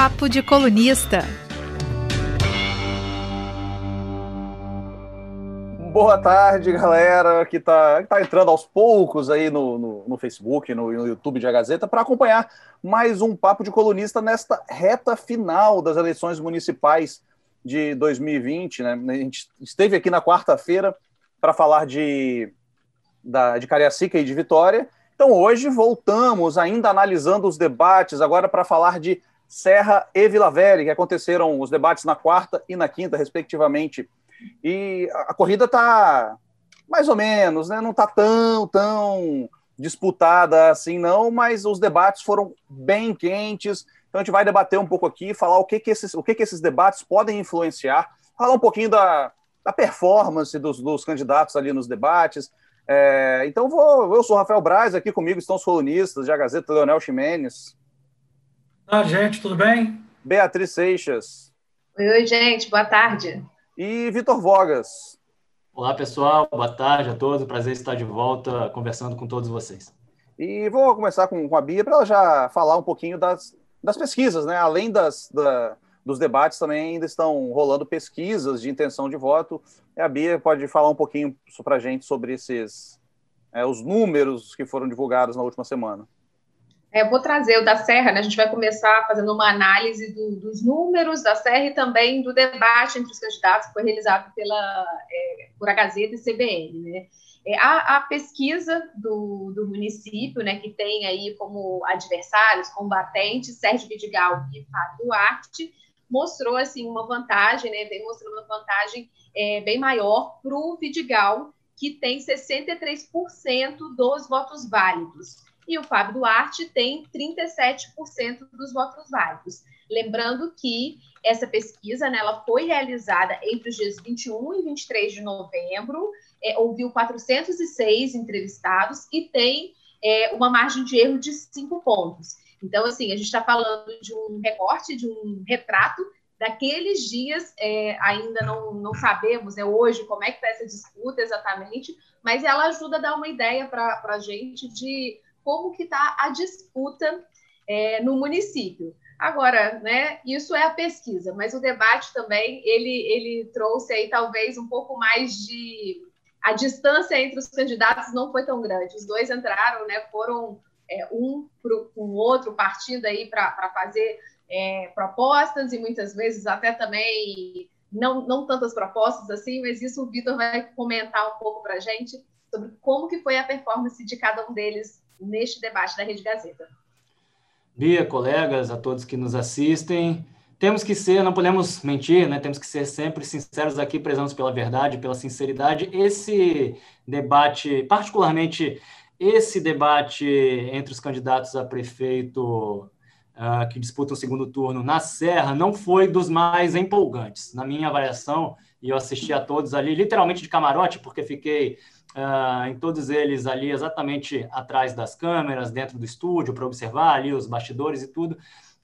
Papo de Colunista. Boa tarde, galera que está tá entrando aos poucos aí no, no, no Facebook, no, no, YouTube de A Gazeta, para acompanhar mais um Papo de Colunista nesta reta final das eleições municipais de 2020. Né? A gente esteve aqui na quarta-feira para falar de, da, de Cariacica e de Vitória. Então, hoje voltamos, ainda analisando os debates, agora para falar de Serra e Vila Velha, que aconteceram os debates na quarta e na quinta, respectivamente e a, corrida está mais ou menos, né? Não está tão, tão disputada assim, não, mas os debates foram bem quentes. Então a gente vai debater um pouco aqui, falar o que, que, esses, o que, que esses debates podem influenciar, falar um pouquinho da, da performance dos, dos candidatos ali nos debates. É, então vou, eu sou o Rafael Braz, aqui comigo estão os colunistas de A Gazeta, Leonel Ximenes. Ah, gente, tudo bem? Beatriz Seixas. Oi, oi, gente, boa tarde e Vitor Vogas. Olá, pessoal. Boa tarde a todos. Prazer estar de volta conversando com todos vocês. E vou começar com, a Bia para ela já falar um pouquinho das, das pesquisas, né? Além das, da, dos debates, também ainda estão rolando pesquisas de intenção de voto. E a Bia pode falar um pouquinho para a gente sobre esses é, os números que foram divulgados na última semana. É, eu vou trazer o da Serra, né? A gente vai começar fazendo uma análise do, dos números da Serra e também do debate entre os candidatos que foi realizado pela, é, por a Gazeta e CBN, né? É, a, a, pesquisa do, do, município, né, que tem aí como adversários, combatentes, Sérgio Vidigal e Fábio Duarte, mostrou, assim, uma vantagem, né, vem mostrando uma vantagem é, bem maior para o Vidigal, que tem 63% dos votos válidos e o Fábio Duarte tem 37% dos votos válidos. Lembrando que essa pesquisa né, ela foi realizada entre os dias 21 e 23 de novembro, é, ouviu 406 entrevistados e tem é, uma margem de erro de 5 pontos. Então, assim, a gente está falando de um recorte, de um retrato daqueles dias, é, ainda não, não sabemos né, hoje como é que está essa disputa exatamente, mas ela ajuda a dar uma ideia para a gente de como que está a disputa é, no município. Agora, né, isso é a pesquisa, mas o debate também, ele, ele trouxe aí talvez um pouco mais de... A distância entre os candidatos não foi tão grande. Os dois entraram, né, foram é, um com o outro partindo aí para fazer é, propostas e muitas vezes até também não, não tantas propostas assim, mas isso o Vitor vai comentar um pouco para a gente sobre como que foi a performance de cada um deles neste debate da Rede Gazeta. Bia, colegas, a todos que nos assistem, temos que ser, não podemos mentir, né? Temos que ser sempre sinceros aqui, prezamos pela verdade, pela sinceridade. Esse debate, particularmente esse debate entre os candidatos a prefeito uh, que disputam o segundo turno na Serra não foi dos mais empolgantes, na minha avaliação. E eu assisti a todos ali, literalmente de camarote, porque fiquei uh, em todos eles ali exatamente atrás das câmeras, dentro do estúdio, para observar ali os bastidores e tudo.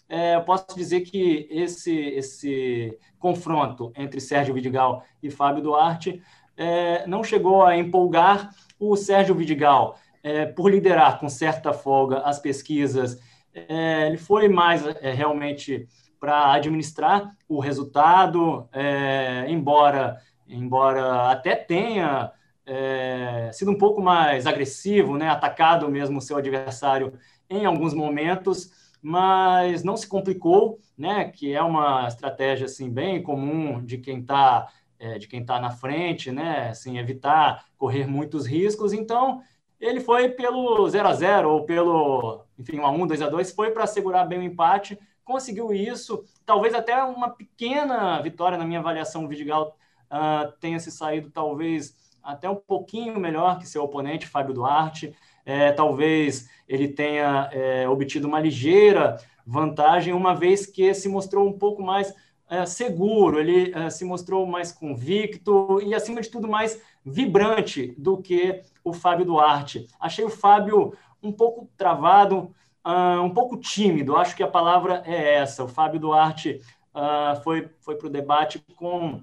É, eu posso dizer que esse, esse confronto entre Sérgio Vidigal e Fábio Duarte é, não chegou a empolgar o Sérgio Vidigal é, por liderar com certa folga as pesquisas. É, ele foi mais é, realmente para administrar o resultado, é, embora embora até tenha é, sido um pouco mais agressivo, né, atacado mesmo o seu adversário em alguns momentos, mas não se complicou, né, que é uma estratégia assim bem comum de quem está é, de quem está na frente, né, assim, evitar correr muitos riscos. Então ele foi pelo 0 a 0 ou pelo, enfim, 1 a 1, 2 a 2, foi para segurar bem o empate, conseguiu isso, talvez até uma pequena vitória na minha avaliação, o Vidigal uh, tenha se saído talvez até um pouquinho melhor que seu oponente, Fábio Duarte. É, talvez ele tenha é, obtido uma ligeira vantagem, uma vez que se mostrou um pouco mais é, seguro, ele é, se mostrou mais convicto e, acima de tudo, mais vibrante do que o Fábio Duarte. Achei o Fábio um pouco travado, uh, um pouco tímido, acho que a palavra é essa. O Fábio Duarte uh, foi, foi para o debate com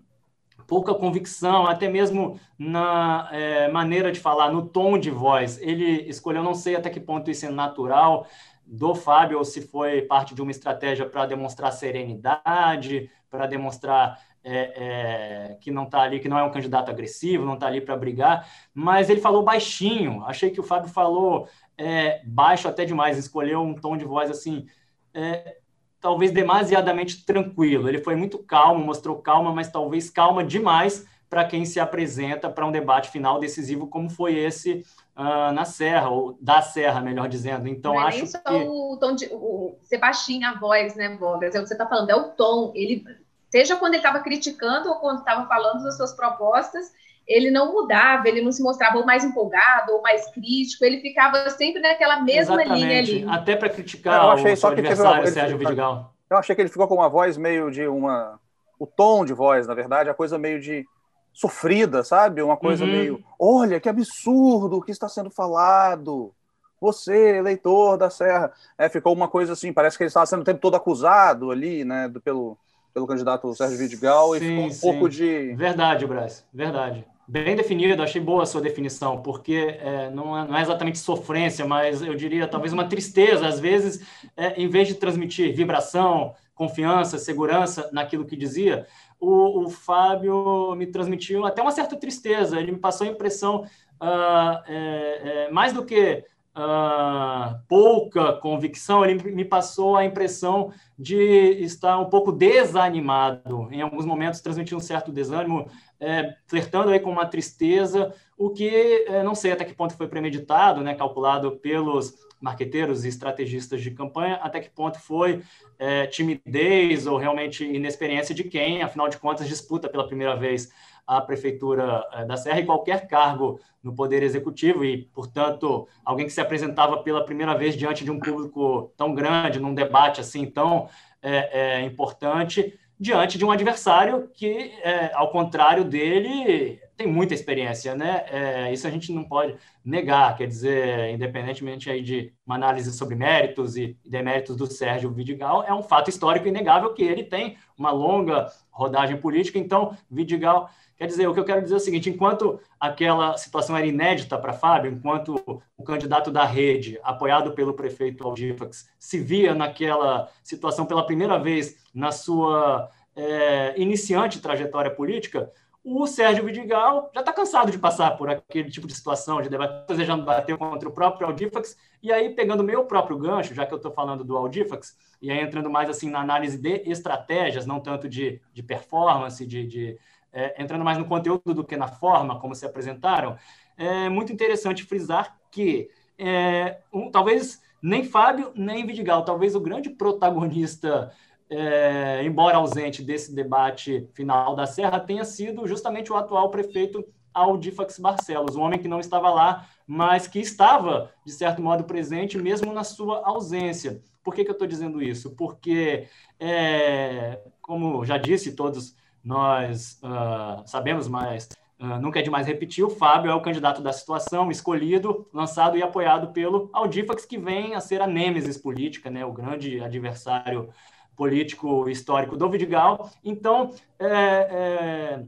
pouca convicção, até mesmo na é, maneira de falar, no tom de voz. Ele escolheu, não sei até que ponto isso é natural, do Fábio ou se foi parte de uma estratégia para demonstrar serenidade, para demonstrar é, é, que não está ali, que não é um candidato agressivo, não está ali para brigar, mas ele falou baixinho. Achei que o Fábio falou é, baixo até demais, escolheu um tom de voz assim, é, talvez demasiadamente tranquilo. Ele foi muito calmo, mostrou calma, mas talvez calma demais para quem se apresenta para um debate final decisivo como foi esse uh, na Serra, ou da Serra, melhor dizendo. Então, não é acho nem só que... o tom de... O, você baixinha a voz, né, Bogas? É o que você está falando, é o tom. Ele, seja quando ele estava criticando ou quando estava falando das suas propostas, ele não mudava, ele não se mostrava ou mais empolgado ou mais crítico, ele ficava sempre naquela mesma Exatamente. linha ali. Até para criticar eu achei o só que adversário, teve Sérgio Vidigal. Eu achei que ele ficou com uma voz meio de uma... O tom de voz, na verdade, a coisa meio de sofrida, sabe? Uma coisa uhum. meio, olha que absurdo o que está sendo falado. Você, eleitor da Serra, é, ficou uma coisa assim, parece que ele estava sendo o tempo todo acusado ali, né, do, pelo, pelo candidato Sérgio Vidigal, sim, e ficou um sim. pouco de. Verdade, Braz, verdade. Bem definido, achei boa a sua definição, porque é, não, é, não, é, exatamente sofrência, mas eu diria talvez uma tristeza. Às vezes, é, em vez de transmitir vibração, confiança, segurança naquilo que dizia, o, o Fábio me transmitiu até uma certa tristeza. Ele me passou a impressão, uh, mais do que uh, pouca convicção, ele me passou a impressão de estar um pouco desanimado. Em alguns momentos, transmitiu um certo desânimo, é, flertando aí com uma tristeza, o que é, não sei até que ponto foi premeditado, né, calculado pelos marqueteiros e estrategistas de campanha, até que ponto foi é, timidez ou realmente inexperiência de quem, afinal de contas, disputa pela primeira vez a prefeitura é, da Serra e qualquer cargo no poder executivo e, portanto, alguém que se apresentava pela primeira vez diante de um público tão grande, num debate assim tão é, é importante, diante de um adversário que, é, ao contrário dele, tem muita experiência, né? É, isso a gente não pode negar, quer dizer, independentemente aí de uma análise sobre méritos e deméritos do Sérgio Vidigal, é um fato histórico inegável que ele tem uma longa rodagem política. Então, Vidigal, quer dizer, o que eu quero dizer é o seguinte: enquanto aquela situação era inédita para Fábio, enquanto o candidato da rede, apoiado pelo prefeito Aldifax, se via naquela situação pela primeira vez na sua é, iniciante trajetória política, o Sérgio Vidigal já está cansado de passar por aquele tipo de situação, de debate, desejando bater contra o próprio Audifax, e aí pegando meu próprio gancho, já que eu estou falando do Audifax, e aí entrando mais assim na análise de estratégias, não tanto de, de performance, de, de é, entrando mais no conteúdo do que na forma como se apresentaram, é muito interessante frisar que é, um, talvez nem Fábio nem Vidigal, talvez o grande protagonista é, embora ausente desse debate final da Serra, tenha sido justamente o atual prefeito Aldifax Barcelos, um homem que não estava lá, mas que estava, de certo modo, presente mesmo na sua ausência. Por que, que eu estou dizendo isso? Porque, é, como já disse, todos nós uh, sabemos, mas uh, nunca é demais repetir, o Fábio é o candidato da situação, escolhido, lançado e apoiado pelo Aldifax, que vem a ser a nêmesis política, né, o grande adversário político histórico do Vidigal. Então, é, é,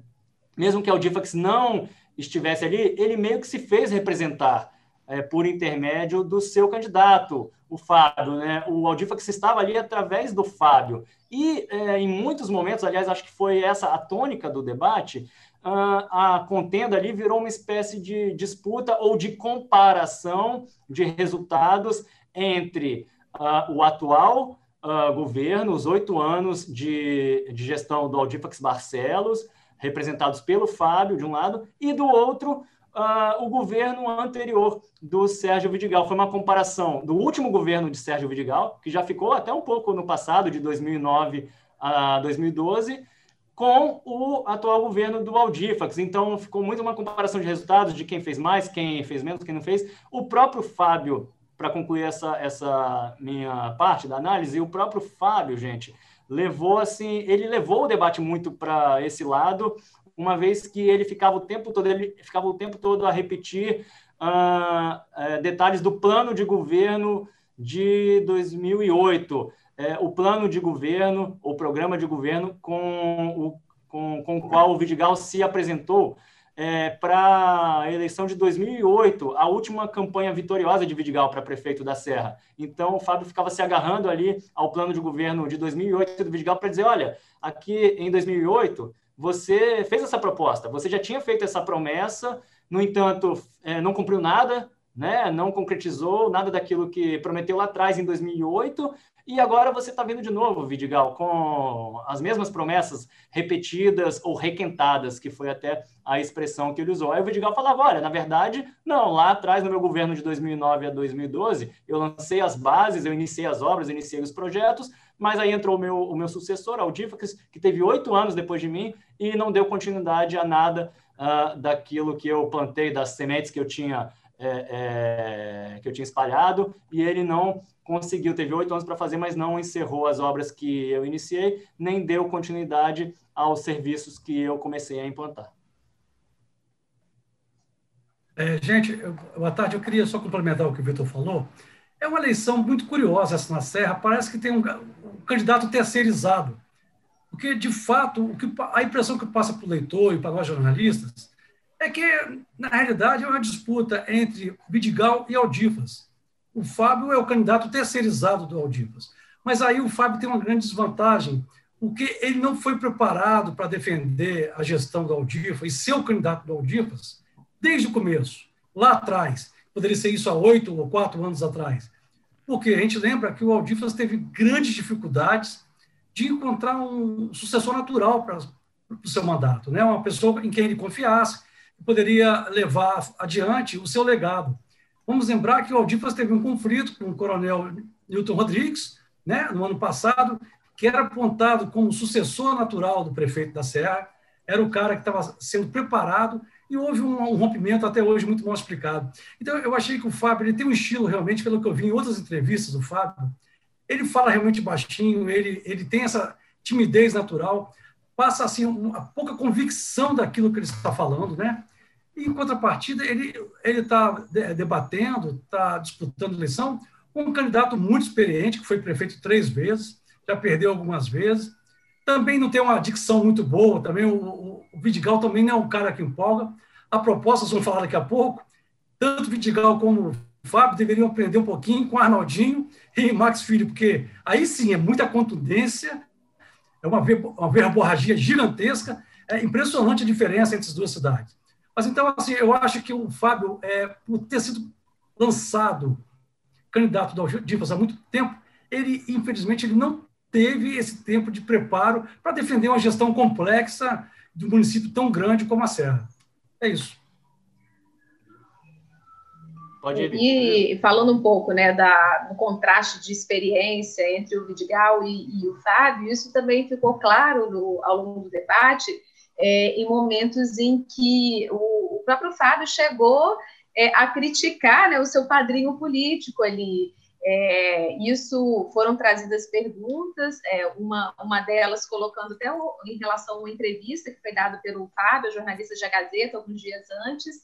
mesmo que Aldifax não estivesse ali, ele meio que se fez representar é, por intermédio do seu candidato, o Fábio. Né? O Aldifax estava ali através do Fábio. E, é, em muitos momentos, aliás, acho que foi essa a tônica do debate, a contenda ali virou uma espécie de disputa ou de comparação de resultados entre o atual uh, governo, os oito anos de, de gestão do Aldifax Barcelos, representados pelo Fábio, de um lado, e do outro, uh, o governo anterior do Sérgio Vidigal. Foi uma comparação do último governo de Sérgio Vidigal, que já ficou até um pouco no passado, de 2009 a 2012, com o atual governo do Aldifax. Então, ficou muito uma comparação de resultados de quem fez mais, quem fez menos, quem não fez. O próprio Fábio para concluir essa, essa minha parte da análise, o próprio Fábio, gente, levou assim, ele levou o debate muito para esse lado, uma vez que ele ficava o tempo todo, ele ficava o tempo todo a repetir uh, detalhes do plano de governo de 2008, é, o plano de governo, o programa de governo com o, com, com o qual o Vidigal se apresentou é, para a eleição de 2008, a última campanha vitoriosa de Vidigal para prefeito da Serra. Então, o Fábio ficava se agarrando ali ao plano de governo de 2008 do Vidigal para dizer: olha, aqui em 2008, você fez essa proposta, você já tinha feito essa promessa, no entanto, é, não cumpriu nada, né? não concretizou nada daquilo que prometeu lá atrás, em 2008, e agora você está vindo de novo, Vidigal, com as mesmas promessas repetidas ou requentadas, que foi até a expressão que ele usou. Aí o Vidigal falava: olha, na verdade, não, lá atrás, no meu governo de 2009 a 2012, eu lancei as bases, eu iniciei as obras, iniciei os projetos, mas aí entrou o meu, o meu sucessor, Aldífacas, que teve oito anos depois de mim e não deu continuidade a nada uh, daquilo que eu plantei, das sementes que eu tinha. É, é, que eu tinha espalhado e ele não conseguiu, teve oito anos para fazer, mas não encerrou as obras que eu iniciei, nem deu continuidade aos serviços que eu comecei a implantar. É, gente, boa tarde. Eu queria só complementar o que o Vitor falou. É uma eleição muito curiosa essa na Serra. Parece que tem um, um candidato terceirizado. Porque, de fato, o que, a impressão que passa para o leitor e para nós jornalistas é que, na realidade, é uma disputa entre Vidigal e Aldifas o Fábio é o candidato terceirizado do Aldivas. Mas aí o Fábio tem uma grande desvantagem, porque ele não foi preparado para defender a gestão do Aldivas e ser o candidato do Aldivas desde o começo, lá atrás. Poderia ser isso há oito ou quatro anos atrás. Porque a gente lembra que o Aldivas teve grandes dificuldades de encontrar um sucessor natural para o seu mandato, né? uma pessoa em quem ele confiasse, que poderia levar adiante o seu legado. Vamos lembrar que o Aldifas teve um conflito com o coronel Newton Rodrigues, né, no ano passado, que era apontado como sucessor natural do prefeito da Serra, era o cara que estava sendo preparado e houve um, um, rompimento até hoje muito mal explicado. Então, eu achei que o Fábio ele tem um estilo realmente, pelo que eu vi em outras entrevistas do Fábio, ele fala realmente baixinho, ele, ele tem essa timidez natural, passa assim uma pouca convicção daquilo que ele está falando, né? Em contrapartida, ele está debatendo, está disputando eleição com um candidato muito experiente, que foi prefeito três vezes, já perdeu algumas vezes. Também não tem uma dicção muito boa, também o, o, o Vidigal também não é um cara que empolga. A proposta, vamos falar daqui a pouco, tanto Vidigal como Fábio deveriam aprender um pouquinho com Arnaldinho e Max Filho, porque aí sim é muita contundência, é uma, uma verborragia gigantesca, é impressionante a diferença entre as duas cidades. Mas então, assim, eu acho que o Fábio, é, por ter sido lançado candidato da Aldivas há muito tempo, ele, infelizmente, ele não teve esse tempo de preparo para defender uma gestão complexa de um município tão grande como a Serra. É isso. Pode ir. E falando um pouco né, da, do contraste de experiência entre o Vidigal e, e o Fábio, isso também ficou claro no, ao longo do debate, é, em momentos em que o, o próprio Fábio chegou é, a criticar né, o seu padrinho político ali. É, isso foram trazidas perguntas, é, uma, uma delas colocando até o, em relação a uma entrevista que foi dada pelo Fábio, jornalista da Gazeta, alguns dias antes,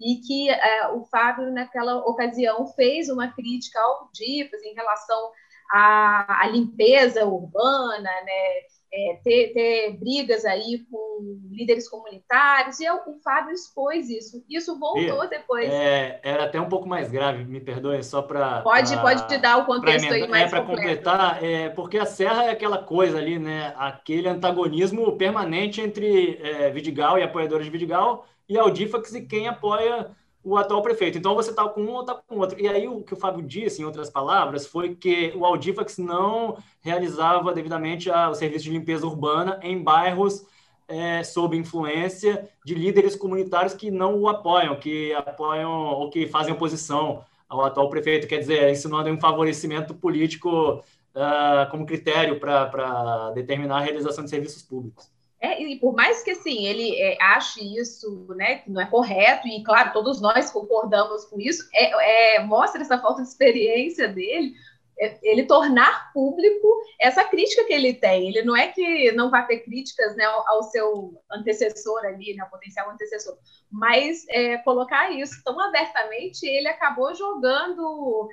e que é, o Fábio, naquela ocasião, fez uma crítica ao DIFAS em relação à, à limpeza urbana, né, é, ter, ter, brigas aí com líderes comunitários, e eu, o Fábio expôs isso. Isso voltou e, depois. É, era até um pouco mais grave, me perdoe, só para. Pode, pode dar o contexto aí mais. É, para completar, é, porque a Serra é aquela coisa ali, né? Aquele antagonismo permanente entre é, Vidigal e apoiadores de Vidigal e Aldifax e quem apoia o atual prefeito. Então você está com um ou está com outro. E aí o que o Fábio disse, em outras palavras, foi que o Aldifax não realizava devidamente a, o serviço de limpeza urbana em bairros é, sob influência de líderes comunitários que não o apoiam, que apoiam ou que fazem oposição ao atual prefeito. Quer dizer, não é um favorecimento político uh, como critério para determinar a realização de serviços públicos. É, e por mais que assim ele é, ache isso, né, que não é correto e claro todos nós concordamos com isso, é, é mostra essa falta de experiência dele, é, ele tornar público essa crítica que ele tem. Ele não é que não vai ter críticas né, ao, ao seu antecessor ali, né, ao potencial antecessor, mas é, colocar isso tão abertamente, ele acabou jogando,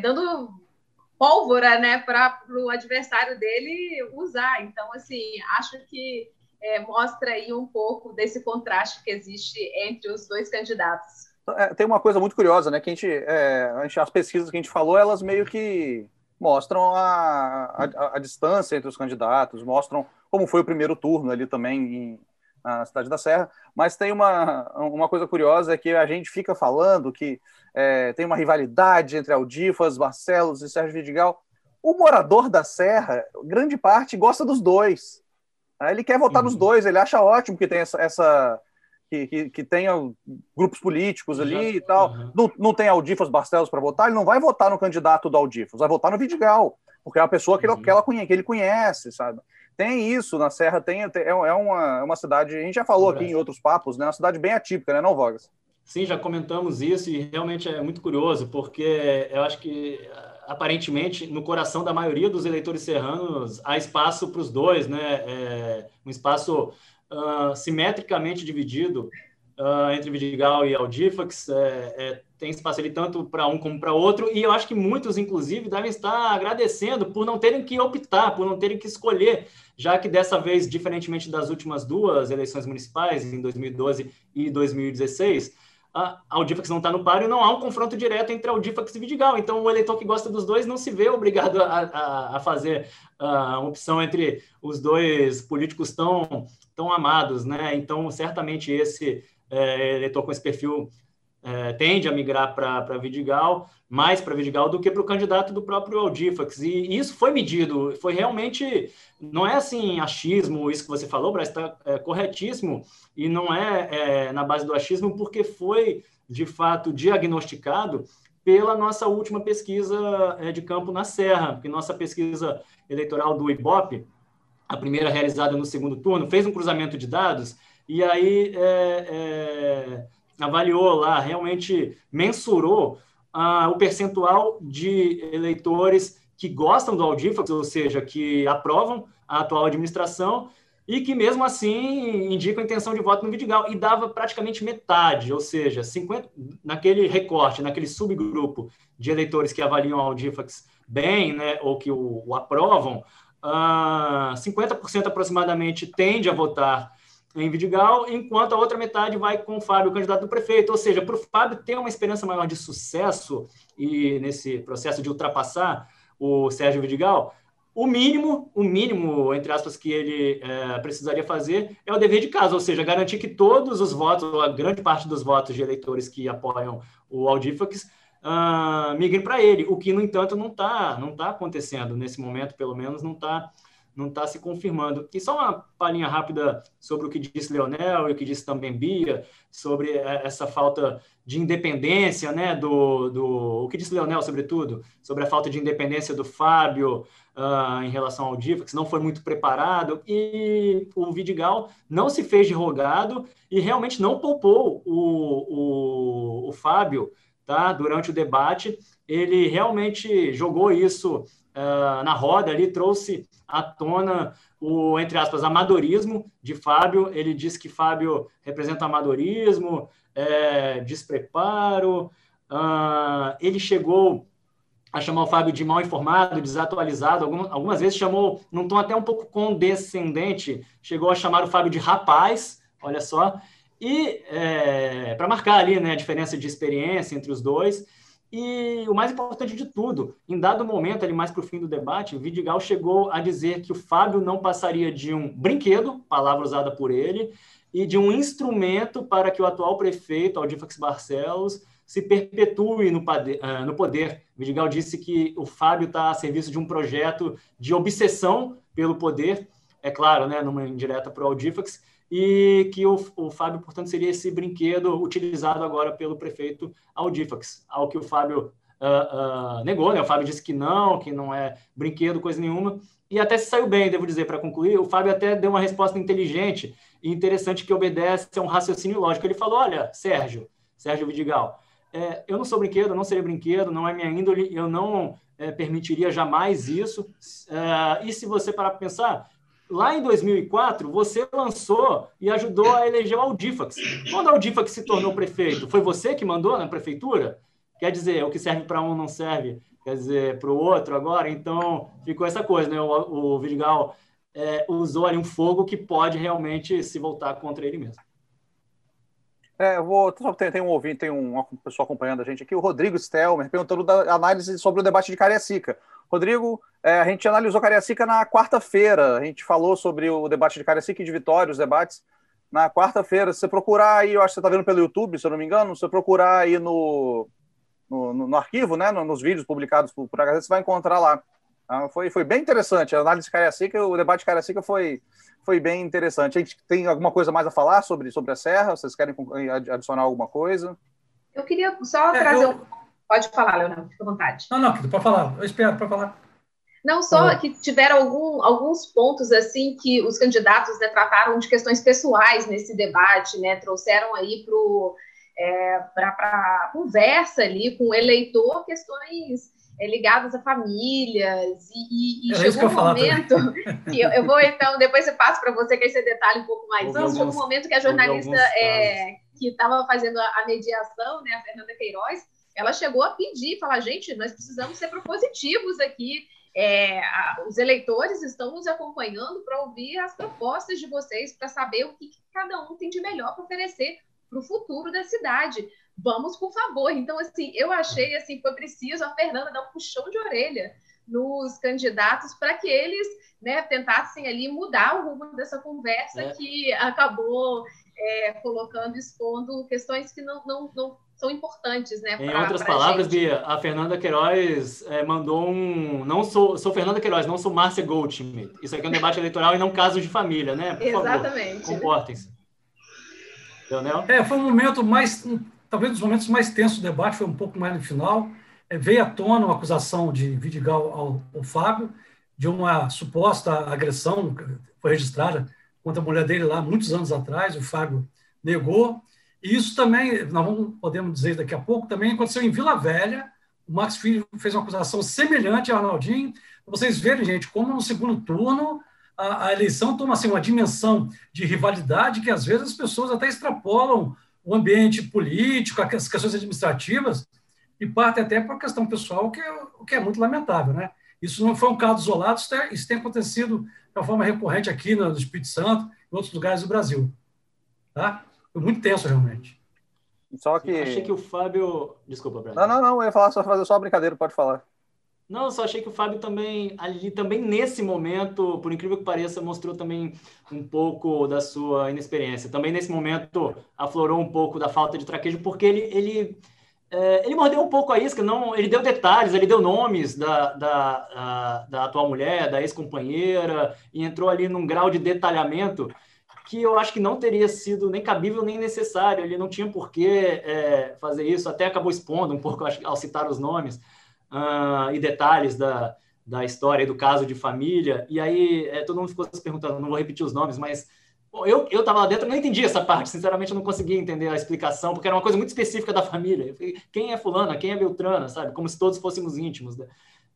dando pólvora né, para o adversário dele usar. Então, assim, acho que é, mostra aí um pouco desse contraste que existe entre os dois candidatos. É, tem uma coisa muito curiosa, né? Que a gente, é, a gente, as pesquisas que a gente falou, elas meio que mostram a, a, a, distância entre os candidatos, mostram como foi o primeiro turno ali também em, na cidade da Serra. Mas tem uma, uma coisa curiosa é que a gente fica falando que é, tem uma rivalidade entre Aldifas, Barcelos e Sérgio Vidigal. O morador da Serra, grande parte, gosta dos dois. Ele quer votar uhum. nos dois, ele acha ótimo que tem essa, essa que, que, que, tenha grupos políticos ali Já, e tal. Uhum. Não, não tem Aldifas Barcelos para votar, ele não vai votar no candidato do Aldifas, vai votar no Vidigal, porque é uma pessoa que, uhum. ele, que, ela conhece, que ele conhece, sabe? Tem isso na Serra, tem, é, é uma, é uma cidade, a gente já falou aqui em outros papos, né? Uma cidade bem atípica, né, não, Vogas? Sim, já comentamos isso e realmente é muito curioso, porque eu acho que aparentemente no coração da maioria dos eleitores serranos há espaço para os dois, né? É um espaço uh, simetricamente dividido uh, entre Vidigal e Aldifax. É, é, tem espaço ali tanto para um como para outro, e eu acho que muitos, inclusive, devem estar agradecendo por não terem que optar, por não terem que escolher, já que dessa vez, diferentemente das últimas duas eleições municipais, em 2012 e 2016, a Audifax não está no páreo, não há um confronto direto entre Audifax e Vidigal. Então, o eleitor que gosta dos dois não se vê obrigado a, a, a fazer a opção entre os dois políticos tão, tão amados, né? Então, certamente esse é, eleitor com esse perfil é, tende a migrar para Vidigal, mais para Vidigal do que para o candidato do próprio Aldifax. E isso foi medido, foi realmente, não é assim achismo, isso que você falou, Braz, está é, corretíssimo, e não é, é, na base do achismo, porque foi, de fato, diagnosticado pela nossa última pesquisa é, de campo na Serra, porque nossa pesquisa eleitoral do IBOP, a primeira realizada no segundo turno, fez um cruzamento de dados, e aí é, é, avaliou lá, realmente mensurou ah, o percentual de eleitores que gostam do Audifax, ou seja, que aprovam a atual administração e que mesmo assim indicam intenção de voto no Vidigal. E dava praticamente metade, ou seja, 50 naquele recorte, naquele subgrupo de eleitores que avaliam o Audifax bem, né, ou que o, o aprovam, uh, 50% aproximadamente tende a votar em Vidigal, enquanto a outra metade vai com o Fábio, candidato do prefeito. Ou seja, para o Fábio ter uma esperança maior de sucesso e nesse processo de ultrapassar o Sérgio Vidigal, o mínimo, o mínimo, entre aspas, que ele é, precisaria fazer é o dever de casa, ou seja, garantir que todos os votos, ou a grande parte dos votos de eleitores que apoiam o Audifax, uh, migrem para ele, o que, no entanto, não está não tá acontecendo. Nesse momento, pelo menos não está não está se confirmando. E só uma palhinha rápida sobre o que disse Leonel e o que disse também Bia, sobre é, essa falta de independência, né, do, do o que disse Leonel, sobretudo, sobre a falta de independência do Fábio uh, em relação ao Difax, não foi muito preparado, e o Vidigal não se fez de rogado e realmente não poupou o, o, o Fábio, tá, durante o debate, ele realmente jogou isso uh, na roda ali, trouxe à tona o, entre aspas, amadorismo de Fábio. Ele disse que Fábio representa amadorismo, é, despreparo. Uh, ele chegou a chamar o Fábio de mal informado, desatualizado, algumas, vezes chamou, num tom até um pouco condescendente, chegou a chamar o Fábio de rapaz, olha só, e é, para marcar ali né, a diferença de experiência entre os dois. E o mais importante de tudo, em dado momento, ali mais para o fim do debate, o Vidigal chegou a dizer que o Fábio não passaria de um brinquedo, palavra usada por ele, e de um instrumento para que o atual prefeito, Aldifax Barcelos, se perpetue no, uh, no poder. Vidigal disse que o Fábio está a serviço de um projeto de obsessão pelo poder, é claro, né, numa indireta para o Aldifax, e que o, o Fábio, portanto, seria esse brinquedo utilizado agora pelo prefeito Aldifax, ao que o Fábio uh, uh, negou, né? O Fábio disse que não, que não é brinquedo, coisa nenhuma, e até se saiu bem, devo dizer, para concluir, o Fábio até deu uma resposta inteligente e interessante que obedece a um raciocínio lógico. Ele falou, olha, Sérgio, Sérgio Vidigal, é, eu não sou brinquedo, não seria brinquedo, não é minha índole, eu não é, permitiria jamais isso. É, e se você parar para pensar, lá em 2004, você lançou e ajudou a eleger o Aldifax. Quando o Aldifax se tornou prefeito, foi você que mandou na prefeitura? Quer dizer, o que serve para um não serve, quer dizer, para o outro agora. Então, ficou essa coisa, né? O, o Vidigal é, usou ali um fogo que pode realmente se voltar contra ele mesmo. É, eu vou. Tem, tem um ouvinte, tem um, uma pessoa acompanhando a gente aqui, o Rodrigo Stelmer, perguntando da análise sobre o debate de Cariacica. Rodrigo, é, a gente analisou Cariacica na quarta-feira. A gente falou sobre o debate de Cariacica e de Vitória, os debates na quarta-feira. Se você procurar aí, eu acho que você está vendo pelo YouTube, se eu não me engano, se você procurar aí no, no, no, no arquivo, né, nos vídeos publicados por, por HZ, você vai encontrar lá. Ah, foi, foi bem interessante. A análise de Cariacica, o debate de Cariacica foi, foi bem interessante. A gente tem alguma coisa mais a falar sobre, sobre a Serra? Vocês querem adicionar alguma coisa? Eu queria só é, trazer eu... um... Pode falar, Leonardo, fica à vontade. Não, não, pode falar. Eu espero para falar. Não só que tiveram algum, alguns pontos assim que os candidatos né, trataram de questões pessoais nesse debate, né, trouxeram aí para é, a conversa ali com o eleitor questões é, ligadas a famílias, e, e, e chegou um momento que eu, eu, vou então, depois eu passo para você que aí você detalhe um pouco mais. Então, chegou um momento que a jornalista é, que estava fazendo a, a, mediação, né, a Fernanda Queiroz, ela chegou a pedir, falar, gente, nós precisamos ser propositivos aqui, é, a, os eleitores estão nos acompanhando para ouvir as propostas de vocês, para saber o que, que cada um tem de melhor para oferecer para o futuro da cidade vamos, por favor. Então, assim, eu achei assim, foi preciso a Fernanda dar um puxão de orelha nos candidatos para que eles né, tentassem ali mudar o rumo dessa conversa é. que acabou é, colocando, expondo questões que não, não, não são importantes, né? Em pra, outras pra palavras, gente. Bia, a Fernanda Queiroz é, mandou um. Não sou, sou Fernanda Queiroz, não sou Márcia Goldschmidt. Isso aqui é um debate eleitoral e não caso de família, né? Por Exatamente. Comportem-se. Leonel? É, foi um momento mais talvez um dos momentos mais tensos do debate foi um pouco mais no final. É, veio à tona uma acusação de Vidigal ao, ao Fábio de uma suposta agressão que foi registrada contra a mulher dele lá muitos anos atrás. O Fábio negou. E isso também, nós vamos, podemos dizer daqui a pouco, também aconteceu em Vila Velha. O Max Filho fez uma acusação semelhante ao Arnaldinho. Vocês verem, gente, como no segundo turno a, a eleição toma assim, uma dimensão de rivalidade que às vezes as pessoas até extrapolam o ambiente político, as questões administrativas, e parte até para a questão pessoal, que é, que é muito lamentável. Né? Isso não foi um caso isolado, isso tem, isso tem acontecido de uma forma recorrente aqui no Espírito Santo e em outros lugares do Brasil. Tá? Foi muito tenso, realmente. Só que... achei que o Fábio... Desculpa, Brad. Não, não, não, eu ia falar só fazer só uma brincadeira, pode falar. Não, eu só achei que o Fábio também, ali também nesse momento, por incrível que pareça, mostrou também um pouco da sua inexperiência. Também nesse momento aflorou um pouco da falta de traquejo, porque ele, ele, é, ele mordeu um pouco a isca, não, ele deu detalhes, ele deu nomes da, da, a, da atual mulher, da ex-companheira, e entrou ali num grau de detalhamento que eu acho que não teria sido nem cabível nem necessário. Ele não tinha por que é, fazer isso, até acabou expondo um pouco ao citar os nomes uh, e detalhes da, da história do caso de família. E aí é, todo mundo ficou se perguntando, não vou repetir os nomes, mas bom, eu eu estava lá dentro, não entendi essa parte. Sinceramente, eu não conseguia entender a explicação, porque era uma coisa muito específica da família. Falei, quem é fulana? Quem é Beltrana? Sabe? Como se todos fôssemos íntimos. Né?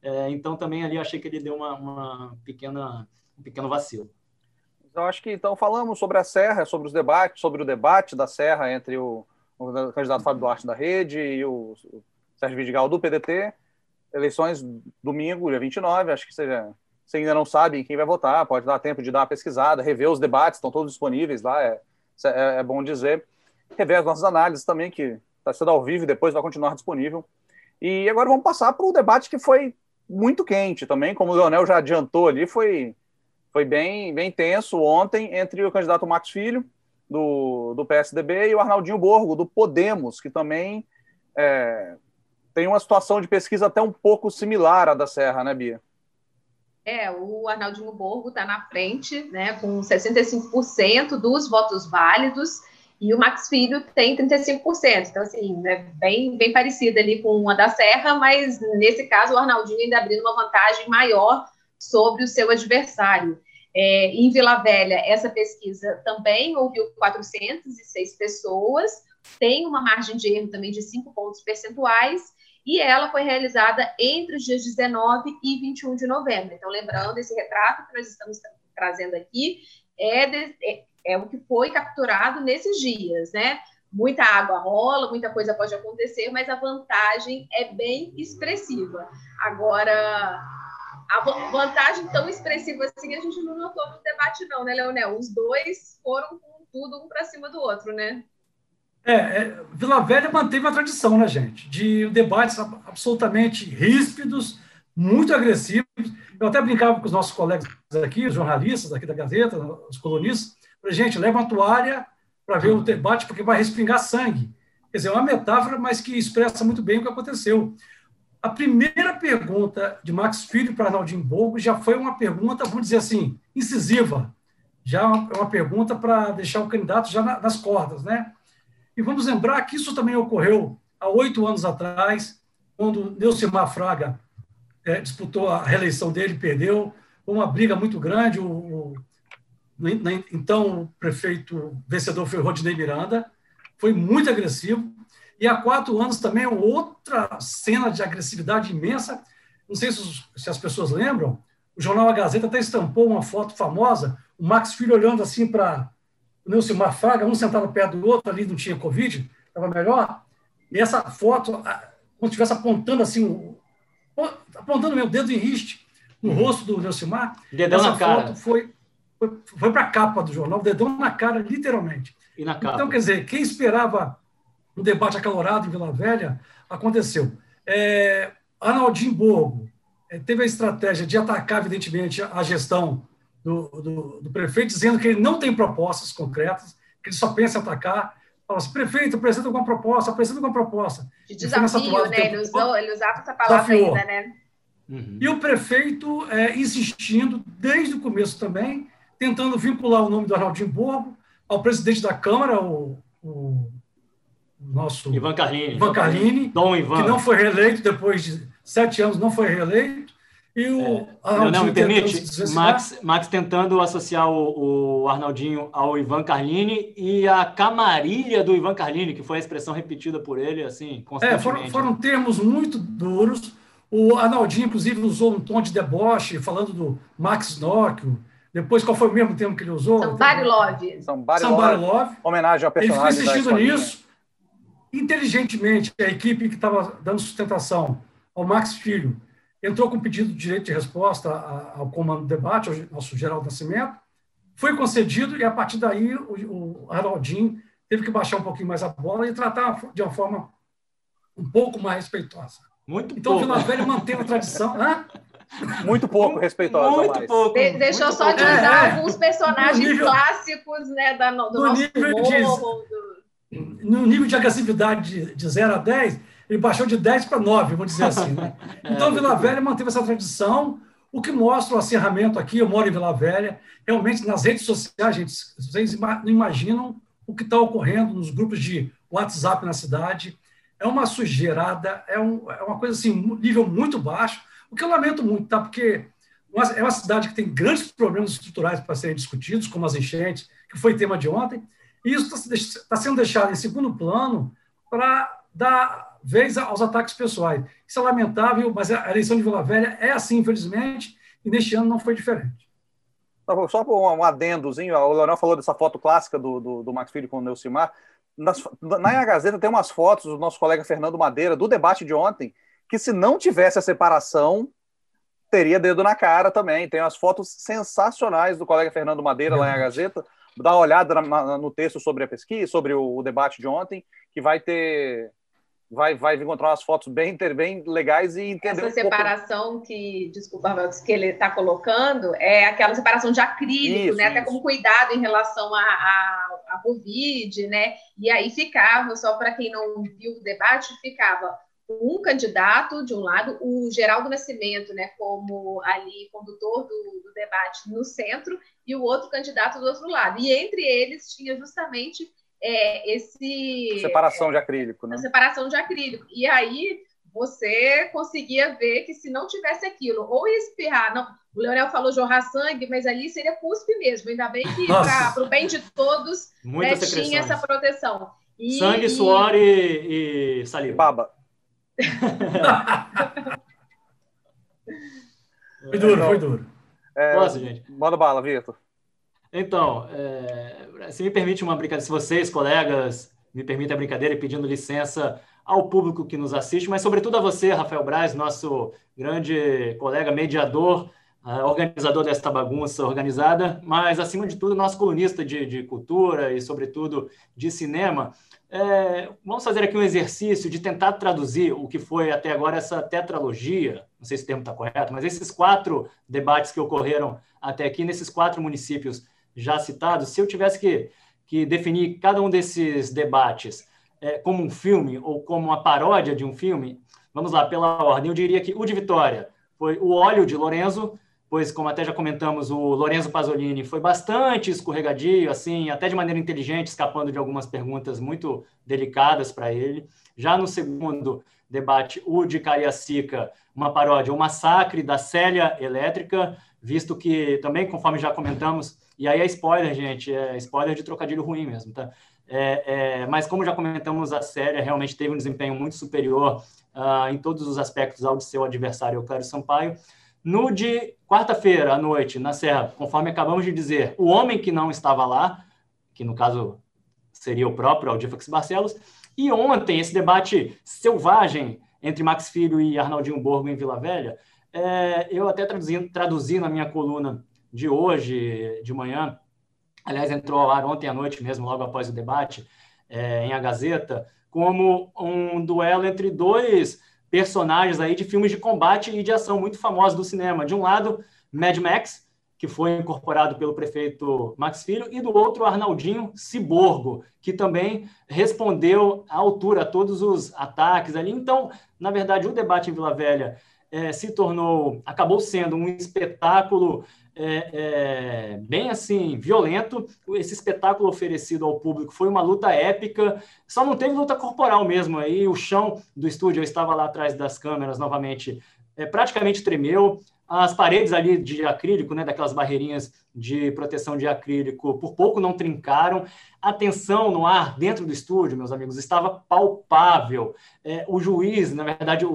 É, então também ali achei que ele deu uma, uma pequena um pequeno vacilo. Eu acho que então falamos sobre a Serra, sobre os debates, sobre o debate da Serra entre o, o candidato Fábio Duarte da Rede e o, o Sérgio Vidigal do PDT eleições domingo, dia 29, acho que seja. Você ainda não sabe quem vai votar, pode dar tempo de dar uma pesquisada, rever os debates, estão todos disponíveis lá, é, é, é bom dizer. Rever as nossas análises também, que está sendo ao vivo e depois vai continuar disponível. E agora vamos passar para o debate que foi muito quente também, como o Leonel já adiantou ali, foi, foi bem, bem tenso ontem entre o candidato Max Filho, do, do PSDB, e o Arnaldinho Borgo, do Podemos, que também é, tem uma situação de pesquisa até um pouco similar à da Serra, né, Bia? É, o Arnaldinho Borgo está na frente, né, com 65% dos votos válidos, e o Max Filho tem 35%. Então, assim, é bem, bem parecida ali com a da Serra, mas nesse caso o Arnaldinho ainda abrindo uma vantagem maior sobre o seu adversário. É, em Vila Velha, essa pesquisa também ouviu 406 pessoas, tem uma margem de erro também de 5 pontos percentuais, e ela foi realizada entre os dias 19 e 21 de novembro. Então, lembrando, esse retrato que nós estamos trazendo aqui é, de, é, é o que foi capturado nesses dias, né? Muita água rola, muita coisa pode acontecer, mas a vantagem é bem expressiva. Agora, a vantagem tão expressiva assim a gente não notou no debate, não, né, Leonel? Os dois foram com tudo um para cima do outro, né? É, é, Vila Velha manteve a tradição, né, gente? De debates absolutamente ríspidos, muito agressivos. Eu até brincava com os nossos colegas aqui, os jornalistas aqui da Gazeta, os colunistas, para gente, leva a toalha para ver o debate, porque vai respingar sangue. Quer dizer, é uma metáfora, mas que expressa muito bem o que aconteceu. A primeira pergunta de Max Filho para Arnaldinho Borgo já foi uma pergunta, vamos dizer assim, incisiva. Já é uma pergunta para deixar o candidato já nas cordas, né? E vamos lembrar que isso também ocorreu há oito anos atrás, quando Neucimar Fraga é, disputou a reeleição dele, perdeu, uma briga muito grande. O, o, então, o prefeito vencedor foi Rodinei Miranda, foi muito agressivo. E há quatro anos também outra cena de agressividade imensa. Não sei se, se as pessoas lembram, o jornal A Gazeta até estampou uma foto famosa, o Max Filho olhando assim para o Nilcimar Fraga, um sentado perto do outro, ali não tinha Covid, estava melhor. E essa foto, como se estivesse apontando assim, apontando meu dedo em riste no uhum. rosto do Nilcimar. Dedão essa na cara. foto foi, foi, foi para a capa do jornal, dedão na cara, literalmente. E na capa. Então, quer dizer, quem esperava um debate acalorado em Vila Velha, aconteceu. É, Arnaldinho Borgo é, teve a estratégia de atacar, evidentemente, a gestão do, do, do, prefeito, dizendo que ele não tem propostas concretas, que ele só pensa em atacar. Fala assim, prefeito, apresenta alguma proposta, apresenta alguma proposta. De desafio, né? Ele, usou, ele usava essa palavra desafiou. ainda, né? Uhum. E o prefeito é, insistindo, desde o começo também, tentando vincular o nome do Arnaldinho Borgo ao presidente da Câmara, o, o nosso Ivan Carlini, Ivan Carlini Dom Ivan. que não foi reeleito depois de sete anos, não foi reeleito. E o é, não, me permite, Max, Max tentando associar o, o, Arnaldinho ao Ivan Carlini e a camarilha do Ivan Carlini, que foi a expressão repetida por ele, assim, constantemente. É, foram, foram termos muito duros. O Arnaldinho, inclusive, usou um tom de deboche, falando do Max Nóquio. Depois, qual foi o mesmo termo que ele usou? Somebody Love. Love. Homenagem ao personagem Ele foi insistindo nisso inteligentemente, a equipe que estava dando sustentação ao Max Filho entrou com pedido de direito de resposta ao comando do debate, ao nosso Geraldo Nascimento, foi concedido e, a partir daí, o, o Araldinho teve que baixar um pouquinho mais a bola e tratar de uma forma um pouco mais respeitosa. Muito então, pouco. o Vila Velha mantém a tradição. Hã? Muito pouco respeitosa. Muito mais. pouco. De, deixou muito só pouco. de usar é, alguns personagens nível, clássicos né, da, do, do nosso nível morro, do no nível de agressividade de, de 0 a 10, ele baixou de 10 para 9, vamos dizer assim. Né? Então, é, Vila Velha manteve essa tradição, o que mostra o acerramento aqui. Eu moro em Vila Velha, realmente nas redes sociais, gente, vocês não imaginam o que está ocorrendo nos grupos de WhatsApp na cidade. É uma sujeirada, é, um, é uma coisa assim, nível muito baixo, o que eu lamento muito, tá? Porque é uma cidade que tem grandes problemas estruturais para serem discutidos, como as enchentes, que foi tema de ontem, isso está tá sendo deixado em segundo plano para dar vez aos ataques pessoais. Isso é lamentável, mas a eleição de Vila Velha é assim, infelizmente, e neste ano não foi diferente. Tá só um adendozinho, o Leonel falou dessa foto clássica do, do, do Max Filho com o Neucimar. Nas, na Gazeta tem umas fotos do nosso colega Fernando Madeira, do debate de ontem, que se não tivesse a separação, teria dedo na cara também. Tem umas fotos sensacionais do colega Fernando Madeira lá na Gazeta dar uma olhada na, na, no texto sobre a pesquisa, sobre o, o, debate de ontem, que vai ter. Vai, vai encontrar umas fotos bem, bem legais e entender. Essa um separação pouco... que, desculpa, que ele está colocando é aquela separação de acrílico, isso, né? Isso. Até como cuidado em relação à a, a, a, Covid, né? E aí ficava, só para quem não viu o debate, ficava um candidato de um lado, o Geraldo Nascimento, né, como ali condutor do, do, debate no centro, e o outro candidato do outro lado. E entre eles tinha justamente é, esse separação de acrílico, né? Separação de acrílico. E aí você conseguia ver que se não tivesse aquilo, ou espirrar, não, o Leonel falou jorrar sangue, mas ali seria cuspe mesmo. Ainda bem que para o bem de todos né, tinha essa proteção. E, sangue, suor e, e saliva. Baba. foi duro, foi duro. É, Nossa, gente. Manda bala, Vitor. Então, é, se me permite uma brincadeira, se vocês, colegas, me permitem a brincadeira e pedindo licença ao público que nos assiste, mas sobretudo a você, Rafael Braz, nosso grande colega mediador, uh, organizador desta bagunça organizada, mas acima de tudo, nosso colunista de, de cultura e, sobretudo, de cinema. É, vamos fazer aqui um exercício de tentar traduzir o que foi até agora essa tetralogia, não sei se o termo está correto, mas esses quatro debates que ocorreram até aqui, nesses quatro municípios já citados, se eu tivesse que, que definir cada um desses debates é, como um filme ou como uma paródia de um filme, vamos lá, pela ordem, eu diria que o de Vitória foi O Óleo de Lorenzo, pois, como até já comentamos, o Lorenzo Pasolini foi bastante escorregadio, assim, até de maneira inteligente, escapando de algumas perguntas muito delicadas para ele. Já no segundo debate, o de Cariacica, uma paródia, o massacre da Célia Elétrica, visto que também, conforme já comentamos, e aí é spoiler, gente, é spoiler de trocadilho ruim mesmo, tá? É, é, mas como já comentamos, a Célia realmente teve um desempenho muito superior uh, em todos os aspectos ao de seu adversário, o Clário Sampaio. No de quarta-feira à noite, na Serra, conforme acabamos de dizer, o homem que não estava lá, que no caso seria o próprio Aldifax Barcelos, e ontem esse debate selvagem entre Max Filho e Arnaldinho Borgo em Vila Velha, é, eu até traduzi, traduzi na minha coluna de hoje, de manhã, aliás, entrou ao ar ontem à noite mesmo, logo após o debate, é, em A Gazeta, como um duelo entre dois personagens aí de filmes de combate e de ação muito famosos do cinema. De um lado, Mad Max, que foi incorporado pelo prefeito Max Filho, e do outro, Arnaldinho Ciborgo, que também respondeu à altura a todos os ataques ali. Então, na verdade, o debate em Vila Velha é, se tornou, acabou sendo um espetáculo é, é, bem assim violento. Esse espetáculo oferecido ao público foi uma luta épica. Só não teve luta corporal mesmo. Aí o chão do estúdio, eu estava lá atrás das câmeras novamente, é, praticamente tremeu. As paredes ali de acrílico, né, daquelas barreirinhas de proteção de acrílico, por pouco não trincaram. A tensão no ar dentro do estúdio, meus amigos, estava palpável. É, o juiz, na verdade, o,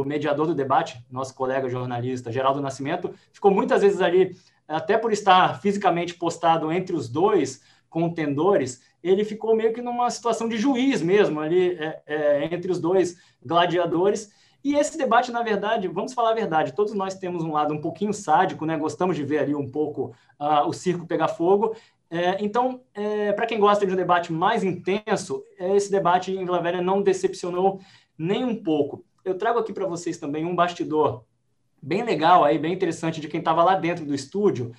o, mediador do debate, nosso colega jornalista Geraldo Nascimento, ficou muitas vezes ali, até por estar fisicamente postado entre os dois contendores, ele ficou meio que numa situação de juiz mesmo ali é, é, entre os dois gladiadores e esse debate, na verdade, vamos falar a verdade, todos nós temos um lado um pouquinho sádico, né? Gostamos de ver ali um pouco uh, o circo pegar fogo. É, então, é, para quem gosta de um debate mais intenso, esse debate em Vila Velha não decepcionou nem um pouco. Eu trago aqui para vocês também um bastidor bem legal, aí, bem interessante, de quem estava lá dentro do estúdio.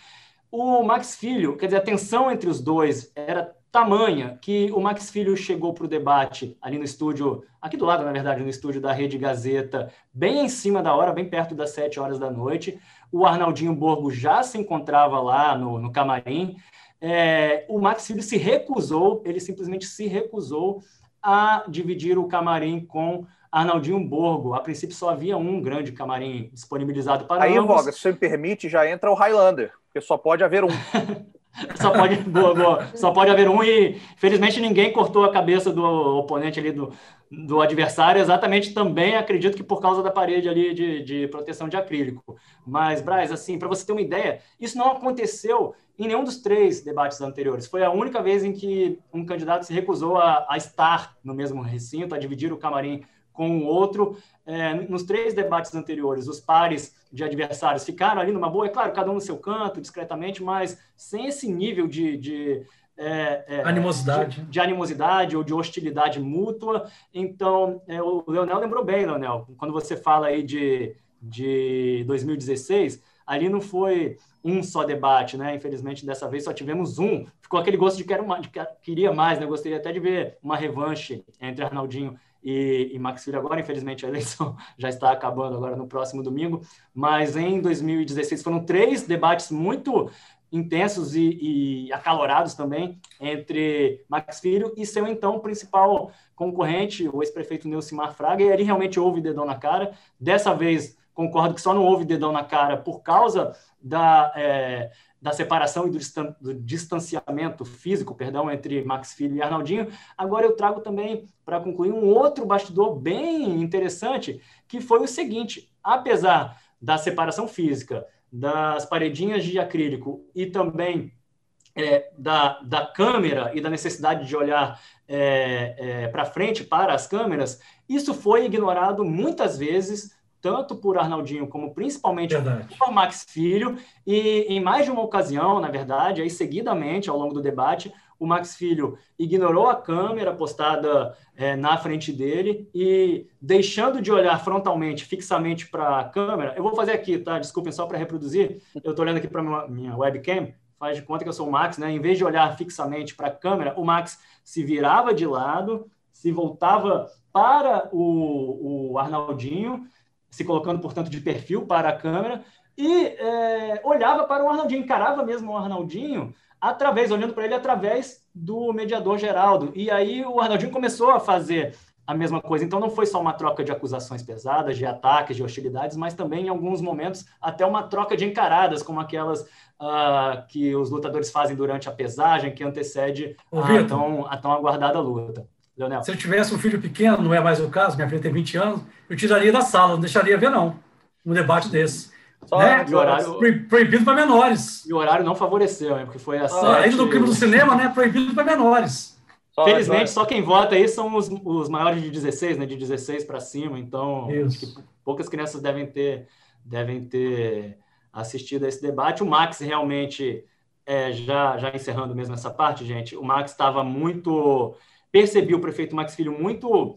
O Max Filho, quer dizer, a tensão entre os dois era tamanha que o Max Filho chegou para o debate ali no estúdio, aqui do lado, na verdade, no estúdio da Rede Gazeta, bem em cima da hora, bem perto das sete horas da noite. O Arnaldinho Borgo já se encontrava lá no, no camarim. É, o Max Filho se recusou, ele simplesmente se recusou a dividir o camarim com Arnaldinho Borgo. A princípio só havia um grande camarim disponibilizado para Aí, ambos. Boga, se você me permite, já entra o Highlander, porque só pode haver um. Só pode, boa, boa. Só pode haver um e, felizmente, ninguém cortou a cabeça do oponente ali, do, do adversário, exatamente também, acredito que por causa da parede ali de, de proteção de acrílico. Mas, Braz, assim, para você ter uma ideia, isso não aconteceu em nenhum dos três debates anteriores. Foi a única vez em que um candidato se recusou a, a estar no mesmo recinto, a dividir o camarim com o outro. É, nos três debates anteriores, os pares de adversários ficaram ali numa boa, é claro, cada um no seu canto, discretamente, mas sem esse nível de, de é, é, animosidade. De, de, animosidade ou de hostilidade mútua. Então, é, o Leonel lembrou bem, Leonel, quando você fala aí de, de 2016, ali não foi um só debate, né? Infelizmente, dessa vez só tivemos um. Ficou aquele gosto de quero mais, de queria mais, né? Gostaria até de ver uma revanche entre Arnaldinho e, e Max Filho agora. Infelizmente, a eleição já está acabando agora no próximo domingo. Mas em 2016 foram três debates muito intensos e, e, acalorados também entre Max Filho e seu então principal concorrente, o ex-prefeito Neucimar Fraga, e ele realmente houve dedão na cara. Dessa vez, concordo que só não houve dedão na cara por causa da, é, da separação e do, distan do, distanciamento físico, perdão, entre Max Filho e Arnaldinho. Agora eu trago também, para concluir, um outro bastidor bem interessante, que foi o seguinte: apesar da separação física, das paredinhas de acrílico e também é, da, da câmera e da necessidade de olhar é, é, para frente para as câmeras, isso foi ignorado muitas vezes, tanto por Arnaldinho como principalmente verdade. por Max Filho, e em mais de uma ocasião, na verdade, aí seguidamente ao longo do debate, o Max Filho ignorou a câmera postada é, na frente dele e, deixando de olhar frontalmente, fixamente para a câmera, eu vou fazer aqui, tá? Desculpem, só para reproduzir. Eu estou olhando aqui para minha, minha webcam, faz de conta que eu sou o Max, né? Em vez de olhar fixamente para a câmera, o Max se virava de lado, se voltava para o, o Arnaldinho, se colocando, portanto, de perfil para a câmera, e é, olhava para o Arnaldinho, encarava mesmo o Arnaldinho através, olhando para ele através do mediador Geraldo. E aí o Arnaldinho começou a fazer a mesma coisa. Então não foi só uma troca de acusações pesadas, de ataques, de hostilidades, mas também em alguns momentos até uma troca de encaradas, como aquelas uh, que os lutadores fazem durante a pesagem, que antecede a tão, a tão aguardada luta. Leonel. Se eu tivesse um filho pequeno, não é mais o caso, minha filha tem 20 anos, eu tiraria da sala, não deixaria ver, não, um debate desse. Só né? horário... Proibido para menores. E o horário não favoreceu, né? porque foi a ah, Ainda no crime do cinema, né? Proibido para menores. Só, Felizmente, só quem vota aí são os, os maiores de 16, né? De 16 para cima. Então, poucas crianças devem ter, devem ter assistido a esse debate. O Max realmente, é, já, já encerrando mesmo essa parte, gente, o Max estava muito. Percebi o prefeito Max Filho muito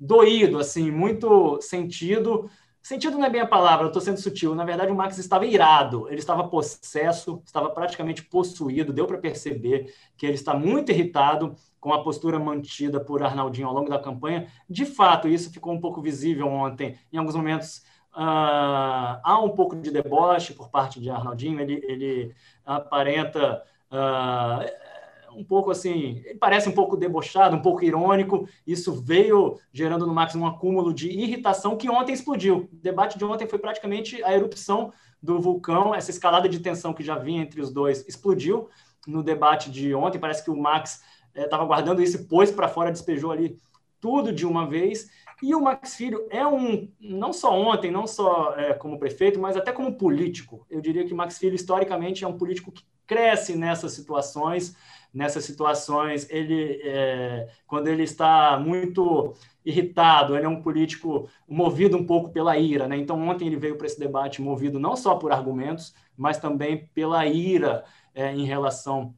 doído, assim, muito sentido Sentido não é bem a palavra, eu estou sendo sutil. Na verdade, o Max estava irado, ele estava possesso, estava praticamente possuído. Deu para perceber que ele está muito irritado com a postura mantida por Arnaldinho ao longo da campanha. De fato, isso ficou um pouco visível ontem. Em alguns momentos, uh, há um pouco de deboche por parte de Arnaldinho. Ele, ele aparenta. Uh, um pouco assim, parece um pouco debochado, um pouco irônico. Isso veio gerando no Max um acúmulo de irritação que ontem explodiu. O debate de ontem foi praticamente a erupção do vulcão, essa escalada de tensão que já vinha entre os dois explodiu no debate de ontem. Parece que o Max estava eh, guardando isso e pôs para fora, despejou ali tudo de uma vez. E o Max Filho é um, não só ontem, não só é, como prefeito, mas até como político. Eu diria que Max Filho, historicamente, é um político que cresce nessas situações, nessas situações, ele, é, quando ele está muito irritado, ele é um político movido um pouco pela ira, né? Então ontem ele veio para esse debate movido não só por argumentos, mas também pela ira é, em relação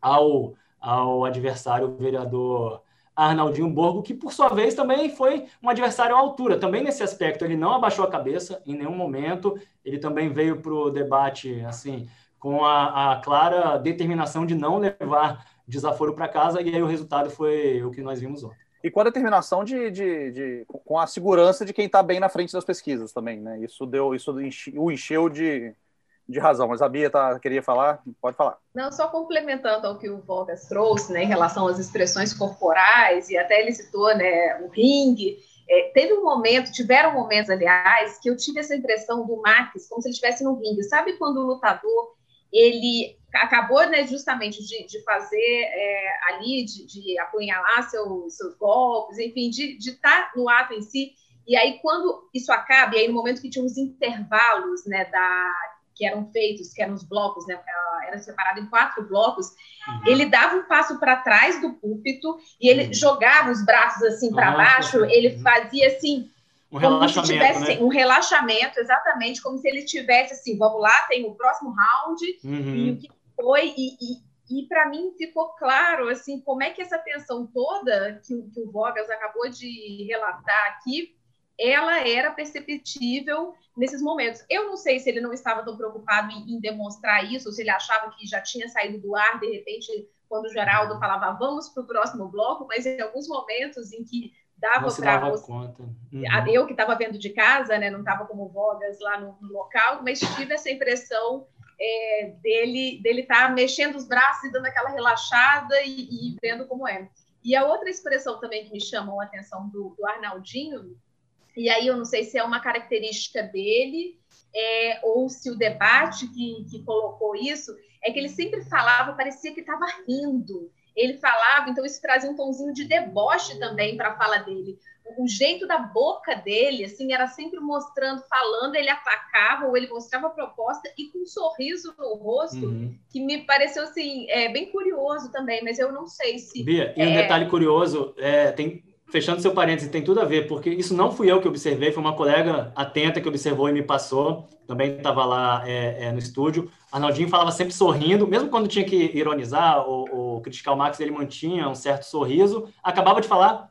ao, ao adversário, o vereador Arnaldinho Borgo, que por sua vez também foi um adversário à altura. Também nesse aspecto, ele não abaixou a cabeça em nenhum momento. Ele também veio para o debate assim com a, a clara determinação de não levar desaforo para casa, e aí o resultado foi o que nós vimos ontem. E com a determinação de, de, de com a segurança de quem está bem na frente das pesquisas também, né? Isso deu, isso o encheu de, de razão. Mas a Bia tá, queria falar, pode falar. Não, só complementando ao que o Vogas trouxe, né, em relação às expressões corporais, e até ele citou, né, o ringue. É, teve um momento, tiveram momentos, aliás, que eu tive essa impressão do Max, como se ele estivesse no ringue. Sabe quando o lutador ele acabou né, justamente de, de fazer é, ali, de, de apunhalar seus, seus golpes, enfim, de estar tá no ato em si. E aí, quando isso acaba, e aí no momento que tinha os intervalos né, da, que eram feitos, que eram os blocos, né, era separado em quatro blocos, uhum. ele dava um passo para trás do púlpito e ele uhum. jogava os braços assim para baixo, ele fazia assim um relaxamento, tivesse, né? um relaxamento, exatamente, como se ele tivesse assim, vamos lá, tem o próximo round, uhum. e o que foi, e, e, e para mim ficou claro, assim, como é que essa tensão toda que, que o Vogas acabou de relatar aqui, ela era perceptível nesses momentos. Eu não sei se ele não estava tão preocupado em, em demonstrar isso, ou se ele achava que já tinha saído do ar, de repente, quando o Geraldo falava, vamos para o próximo bloco, mas em alguns momentos em que dava para conta. Uhum. Eu que estava vendo de casa, né, não estava como Vogas lá no, no, local, mas tive essa impressão é, dele dele estar tá mexendo os braços e dando aquela relaxada e, e, vendo como é. E a outra expressão também que me chamou a atenção do, do Arnaldinho, e aí eu não sei se é uma característica dele é, ou se o debate que, que colocou isso, é que ele sempre falava, parecia que estava rindo ele falava, então isso trazia um tomzinho de deboche também para a fala dele. o jeito da boca dele, assim, era sempre mostrando, falando, ele atacava ou ele mostrava a proposta e com um sorriso no rosto, uhum. que me pareceu, assim, é, bem curioso também, mas eu não sei se... Bia, e um é... detalhe curioso, é, tem, fechando seu parênteses, tem tudo a ver, porque isso não fui eu que observei, foi uma colega atenta que observou e me passou, também estava lá é, é, no estúdio. Arnaldinho falava sempre sorrindo, mesmo quando tinha que ironizar ou, ou criticar o Max, ele mantinha um certo sorriso. Acabava de falar,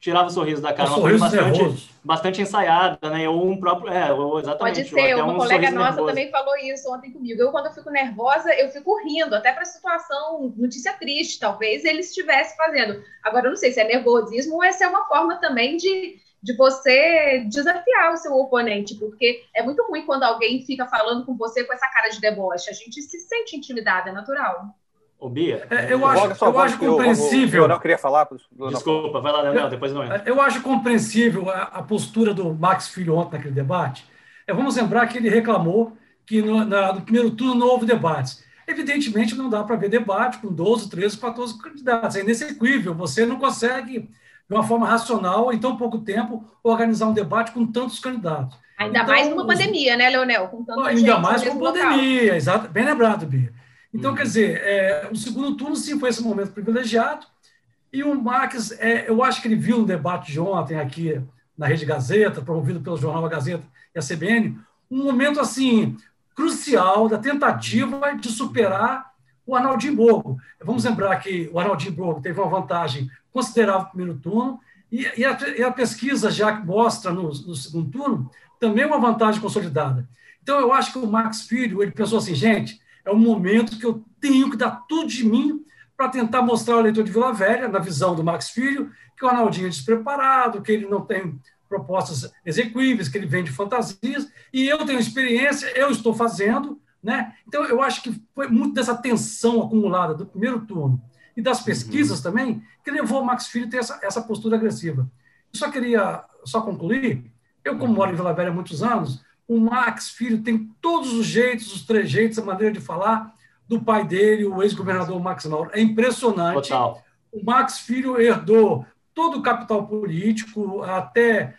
tirava o sorriso da cara. Um sorriso bastante, bastante ensaiada, né? Ou um próprio. É, exatamente. Pode ser, uma um colega nossa nervoso. também falou isso ontem comigo. Eu, quando eu fico nervosa, eu fico rindo, até para situação, notícia triste, talvez ele estivesse fazendo. Agora, eu não sei se é nervosismo ou se é uma forma também de, de você desafiar o seu oponente, porque é muito ruim quando alguém fica falando com você com essa cara de deboche. A gente se sente intimidada, é natural. Ô, Bia. É, eu, acho, eu acho compreensível. Eu não queria falar. Desculpa, vai lá, Leonel, depois não é. Eu acho compreensível a, a, postura do Max Filho ontem naquele debate. É, vamos lembrar que ele reclamou que no, na, no primeiro turno não houve debates. Evidentemente, não dá para ver debate com 12, 13, 14 candidatos. É inexequível. Você não consegue, de uma forma racional, em tão pouco tempo, organizar um debate com tantos candidatos. Ainda então, mais numa pandemia, né, Leonel? Ainda mais com pandemia, exato. Bem lembrado, Bia. Então, uhum. quer dizer, é, o segundo turno sim foi esse momento privilegiado. E o Marques, é, eu acho que ele viu no debate de ontem aqui na Rede Gazeta, promovido pelo jornal A Gazeta e a CBN, um momento assim crucial da tentativa de superar o Arnaldinho Borgo. Vamos lembrar que o Arnaldinho Borgo teve uma vantagem considerável no primeiro turno, e, e, a, e a, pesquisa já mostra no, no, segundo turno também uma vantagem consolidada. Então, eu acho que o Max Filho, ele pensou assim, gente, é um momento que eu tenho que dar tudo de mim para tentar mostrar ao eleitor de Vila Velha, na visão do Max Filho, que o Arnaldinho é despreparado, que ele não tem propostas execuíveis, que ele vende fantasias, e eu tenho experiência, eu estou fazendo, né? Então, eu acho que foi muito dessa tensão acumulada do primeiro turno e das pesquisas uhum. também, que levou o Max Filho a ter essa, essa postura agressiva. Eu só queria só concluir, eu, como moro em Vila Velha há muitos anos, o Max Filho tem todos os jeitos, os trejeitos, a maneira de falar do pai dele, o ex-governador Max Mauro. É impressionante. Total. O Max Filho herdou todo o capital político, até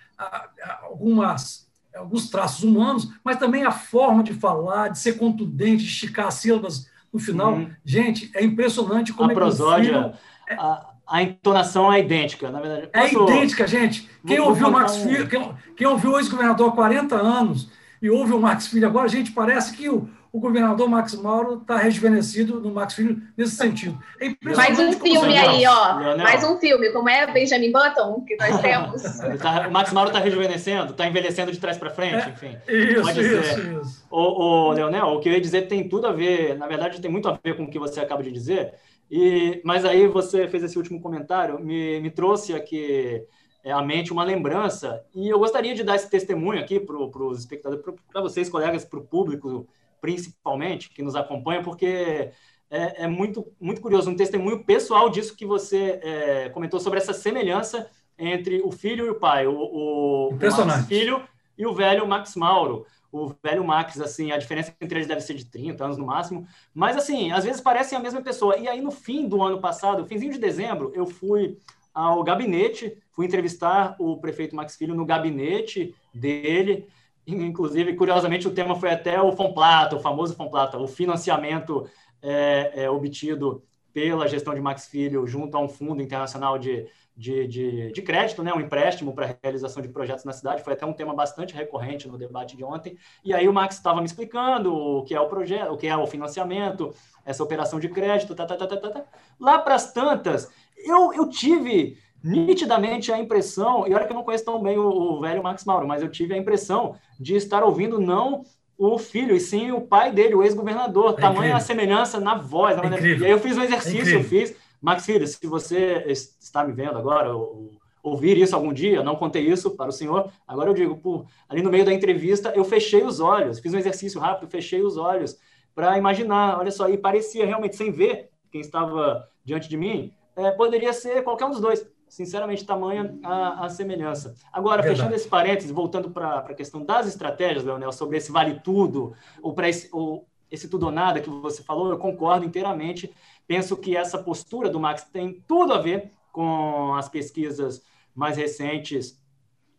algumas, alguns traços humanos, mas também a forma de falar, de ser contundente, de esticar as sílabas no final. Uhum. Gente, é impressionante como a é prosódia, é... a, a entonação é idêntica, na verdade. É Posso... É idêntica, gente. Quem vou, ouviu o Max um... Filho, quem, quem ouviu o ex-governador há 40 anos e houve o Max Filho agora, gente, parece que o, o governador Max Mauro está rejuvenescido no Max Filho nesse sentido. É Mais um filme aí, ó. Leonel. Mais um filme, como é Benjamin Button, que nós temos. tá, o Max Mauro está rejuvenescendo, está envelhecendo de trás para frente, é, enfim. Isso, Pode isso, ser. isso. O, o, Leonel, o que eu ia dizer tem tudo a ver, na verdade, tem muito a ver com o que você acaba de dizer. E, mas aí você fez esse último comentário, me, me trouxe aqui à mente uma lembrança. E eu gostaria de dar esse testemunho aqui para os espectadores, para vocês, colegas, para o público, principalmente, que nos acompanha, porque é, é, muito, muito curioso, um testemunho pessoal disso que você é, comentou sobre essa semelhança entre o filho e o pai, o, o, o Filho e o velho Max Mauro. O velho Max, assim, a diferença entre eles deve ser de 30 anos no máximo, mas assim, às vezes parecem a mesma pessoa. E aí, no fim do ano passado, finzinho de dezembro, eu fui ao gabinete, fui entrevistar o prefeito Max Filho no gabinete dele. Inclusive, curiosamente, o tema foi até o Fomplata, o famoso Fomplata, o financiamento é, é, obtido pela gestão de Max Filho junto a um fundo internacional de, de, de, de crédito, né, um empréstimo para a realização de projetos na cidade. Foi até um tema bastante recorrente no debate de ontem. E aí o Max estava me explicando o que é o projeto, o que é o financiamento, essa operação de crédito, tá, tá, tá, tá, tá. tá. Lá para as tantas, eu, eu tive nitidamente a impressão, e olha que eu não conheço tão bem o, o, velho Max Mauro, mas eu tive a impressão de estar ouvindo não o filho, e sim o pai dele, o ex-governador. É tamanha a semelhança na voz. Na é e aí eu fiz um exercício, é eu fiz. Max Filho, se você está me vendo agora, ou, ouvir isso algum dia, não contei isso para o senhor, agora eu digo, por, ali no meio da entrevista, eu fechei os olhos, fiz um exercício rápido, fechei os olhos para imaginar, olha só, e parecia realmente, sem ver quem estava diante de mim, é, poderia ser qualquer um dos dois. Sinceramente, tamanha a, a semelhança. Agora, Verdade. fechando esse parênteses, voltando para a questão das estratégias, Leonel, sobre esse vale tudo, ou, esse, ou esse tudo ou nada que você falou, eu concordo inteiramente. Penso que essa postura do Max tem tudo a ver com as pesquisas mais recentes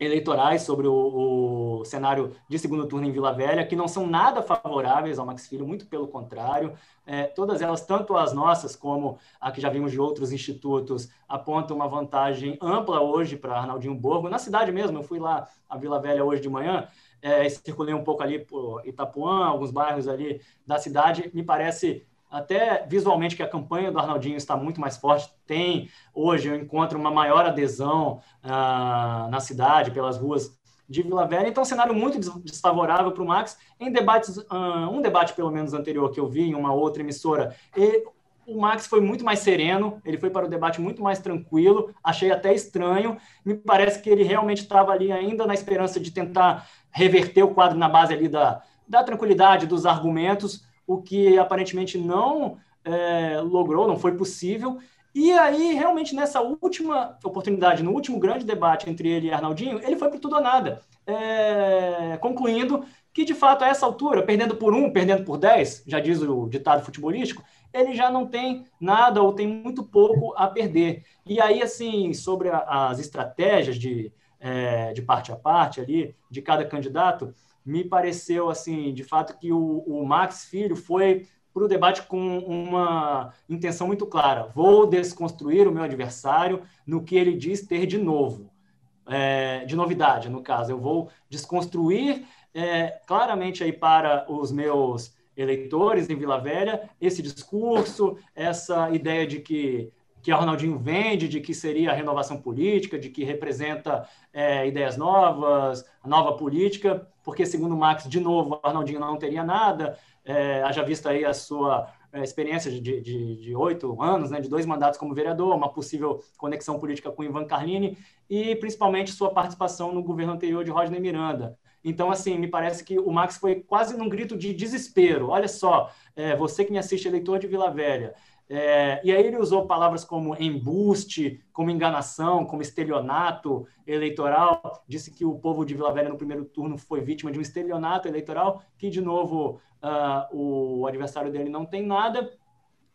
eleitorais sobre o, o, cenário de segundo turno em Vila Velha, que não são nada favoráveis ao Max Filho, muito pelo contrário. É, todas elas, tanto as nossas como a que já vimos de outros institutos, apontam uma vantagem ampla hoje para Arnaldinho Borgo. Na cidade mesmo, eu fui lá a Vila Velha hoje de manhã, é, circulei um pouco ali por Itapuã, alguns bairros ali da cidade, me parece até visualmente que a campanha do Arnaldinho está muito mais forte. Tem hoje eu encontro uma maior adesão ah, na cidade pelas ruas de Vila Velha. Então, um cenário muito desfavorável para o Max. Em debates, ah, um debate pelo menos anterior que eu vi em uma outra emissora, e o Max foi muito mais sereno, ele foi para o debate muito mais tranquilo. Achei até estranho. Me parece que ele realmente estava ali ainda na esperança de tentar reverter o quadro na base ali da, da tranquilidade, dos argumentos o que aparentemente não é, logrou, não foi possível. E aí, realmente, nessa última oportunidade, no último grande debate entre ele e Arnaldinho, ele foi por tudo ou nada, é, concluindo que, de fato, a essa altura, perdendo por um, perdendo por dez, já diz o ditado futebolístico, ele já não tem nada ou tem muito pouco a perder. E aí, assim, sobre a, as estratégias de, é, de parte a parte ali, de cada candidato, me pareceu, assim, de fato, que o, o Max Filho foi para o debate com uma intenção muito clara. Vou desconstruir o meu adversário no que ele diz ter de novo, é, de novidade, no caso. Eu vou desconstruir é, claramente aí para os meus eleitores em Vila Velha esse discurso, essa ideia de que que a Ronaldinho vende, de que seria a renovação política, de que representa é, ideias novas, a nova política, porque, segundo o Max, de novo, o Arnaldinho não teria nada, é, haja visto aí a sua é, experiência de oito anos, né, de dois mandatos como vereador, uma possível conexão política com Ivan Carlini e, principalmente, sua participação no governo anterior de Rodney Miranda. Então, assim, me parece que o Max foi quase num grito de desespero. Olha só, é, você que me assiste, eleitor de Vila Velha, é, e aí ele usou palavras como embuste, como enganação, como estelionato eleitoral. Disse que o povo de Vila Velha no primeiro turno foi vítima de um estelionato eleitoral, que de novo uh, o adversário dele não tem nada.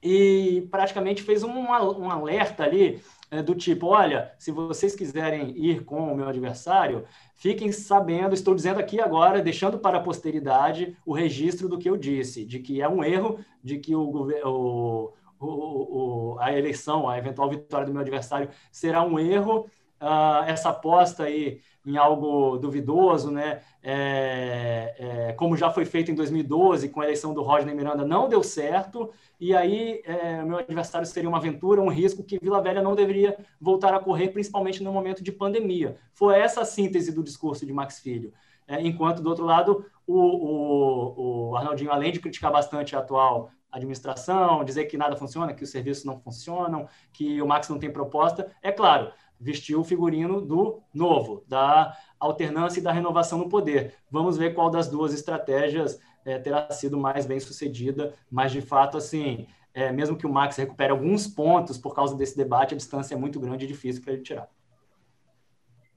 E praticamente fez um, um alerta ali é, do tipo: olha, se vocês quiserem ir com o meu adversário, fiquem sabendo, estou dizendo aqui agora, deixando para a posteridade o registro do que eu disse, de que é um erro, de que o, o o, o, a eleição, a eventual vitória do meu adversário será um erro. Uh, essa aposta aí em algo duvidoso, né? É, é, como já foi feito em 2012 com a eleição do Rodney Miranda, não deu certo. E aí, é, meu adversário seria uma aventura, um risco que Vila Velha não deveria voltar a correr, principalmente no momento de pandemia. Foi essa a síntese do discurso de Max Filho. É, enquanto, do outro lado, o, o, o Arnaldinho, além de criticar bastante a atual administração, dizer que nada funciona, que os serviços não funcionam, que o Max não tem proposta. É claro, vestiu o figurino do novo, da alternância e da renovação no poder. Vamos ver qual das duas estratégias é, terá sido mais bem sucedida, mas de fato, assim, é, mesmo que o Max recupere alguns pontos por causa desse debate, a distância é muito grande e difícil para ele tirar.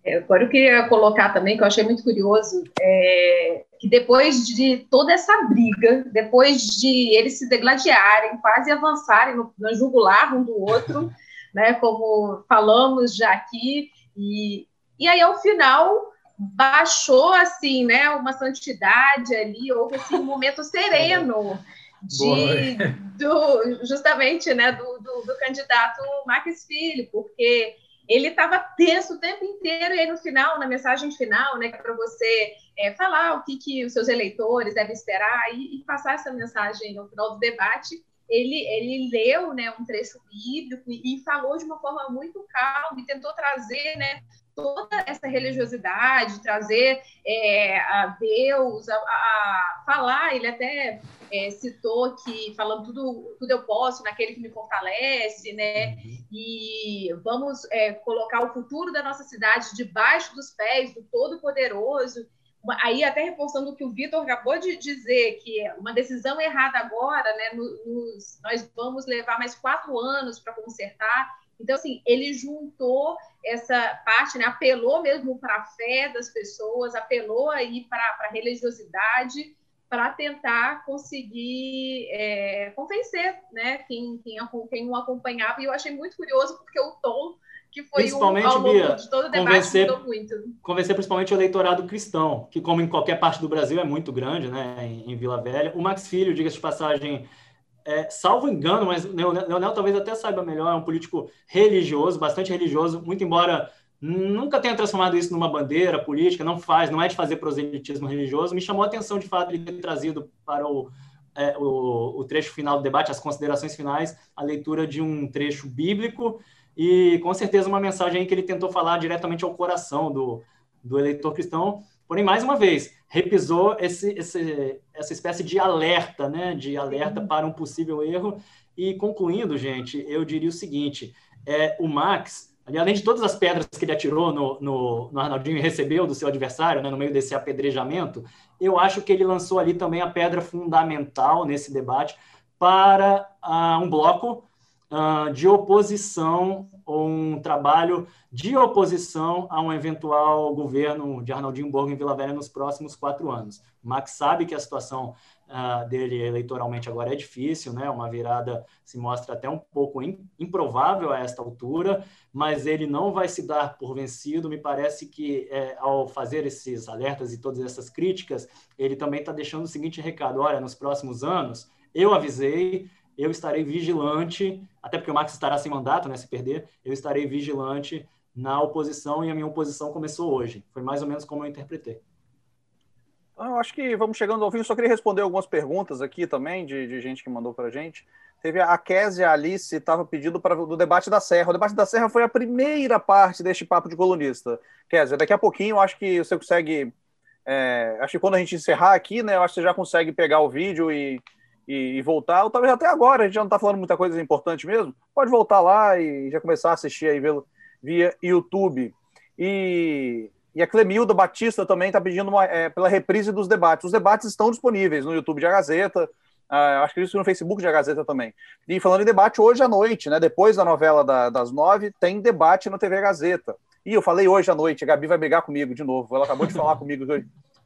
É, agora eu queria colocar também, que eu achei muito curioso, é, que depois de toda essa briga, depois de eles se degladiarem, quase avançarem no, no jugular um do outro, né, como falamos já aqui, e, e aí ao final baixou assim, né, uma santidade ali, houve assim, um momento sereno de, do, justamente, né, do, do, do candidato Marques Filho, porque ele estava tenso o tempo inteiro, e aí no final, na mensagem final, né, é para você é, falar o que, que os seus eleitores devem esperar e, e, passar essa mensagem no final do debate, ele, ele leu né, um trecho bíblico e, falou de uma forma muito calma e tentou trazer né, toda essa religiosidade, trazer é, a Deus, a, a, falar, ele até é, citou que falando tudo, tudo eu posso naquele que me fortalece, né? Uhum. E vamos é, colocar o futuro da nossa cidade debaixo dos pés do Todo-Poderoso. Aí, até reforçando o que o Vitor acabou de dizer, que é uma decisão errada agora, né? Nos, nós vamos levar mais quatro anos para consertar. Então, assim, ele juntou essa parte, né? apelou mesmo para a fé das pessoas, apelou aí para a religiosidade, para tentar conseguir é, convencer né? quem, quem, quem o acompanhava. E eu achei muito curioso, porque o tom que foi principalmente, um, ao longo Bia, de todo o debate convencer, mudou muito. Convencer principalmente o eleitorado cristão, que como em qualquer parte do Brasil é muito grande, né, em, em Vila Velha. O Max Filho, diga-se de passagem, é, salvo engano, mas Leonel, Leonel talvez até saiba melhor, é um político religioso, bastante religioso, muito embora nunca tenha transformado isso numa bandeira política, não faz, não é de fazer proselitismo religioso. Me chamou a atenção, de fato, ele ter trazido para o, é, o, o, trecho final do debate, as considerações finais, a leitura de um trecho bíblico e, com certeza, uma mensagem que ele tentou falar diretamente ao coração do, do eleitor cristão. Porém, mais uma vez, repisou esse, esse, essa espécie de alerta, né, de alerta para um possível erro. E, concluindo, gente, eu diria o seguinte, é, o Max além de todas as pedras que ele atirou no, no, no Arnaldinho e recebeu do seu adversário, né, no meio desse apedrejamento, eu acho que ele lançou ali também a pedra fundamental nesse debate para uh, um bloco uh, de oposição um trabalho de oposição a um eventual governo de Arnaldinho Borgo em Vila Velha nos próximos quatro anos. O Max sabe que a situação uh, dele eleitoralmente agora é difícil, né? Uma virada se mostra até um pouco improvável a esta altura, mas ele não vai se dar por vencido. Me parece que é, ao fazer esses alertas e todas essas críticas, ele também está deixando o seguinte recado: olha, nos próximos anos, eu avisei, eu estarei vigilante, até porque o Max estará sem mandato, né? Se perder, eu estarei vigilante na oposição e a minha oposição começou hoje. Foi mais ou menos como eu interpretei. Eu acho que vamos chegando ao fim. Eu só queria responder algumas perguntas aqui também, de, de gente que mandou para a gente. Teve a Késia Alice, estava pedindo para do debate da Serra. O debate da Serra foi a primeira parte deste papo de colunista. Késia, daqui a pouquinho eu acho que você consegue. É, acho que quando a gente encerrar aqui, né, eu acho que você já consegue pegar o vídeo e, e, e voltar. Ou talvez até agora, a gente já não está falando muita coisa importante mesmo. Pode voltar lá e já começar a assistir aí via, via YouTube. E e a Clemilda Batista também está pedindo uma, é, pela reprise dos debates. Os debates estão disponíveis no YouTube de A Gazeta, uh, acho que isso no Facebook de A Gazeta também. E falando em debate, hoje à noite, né, depois da novela da, das nove, tem debate na TV Gazeta. E eu falei hoje à noite, a Gabi vai brigar comigo de novo. Ela acabou de falar comigo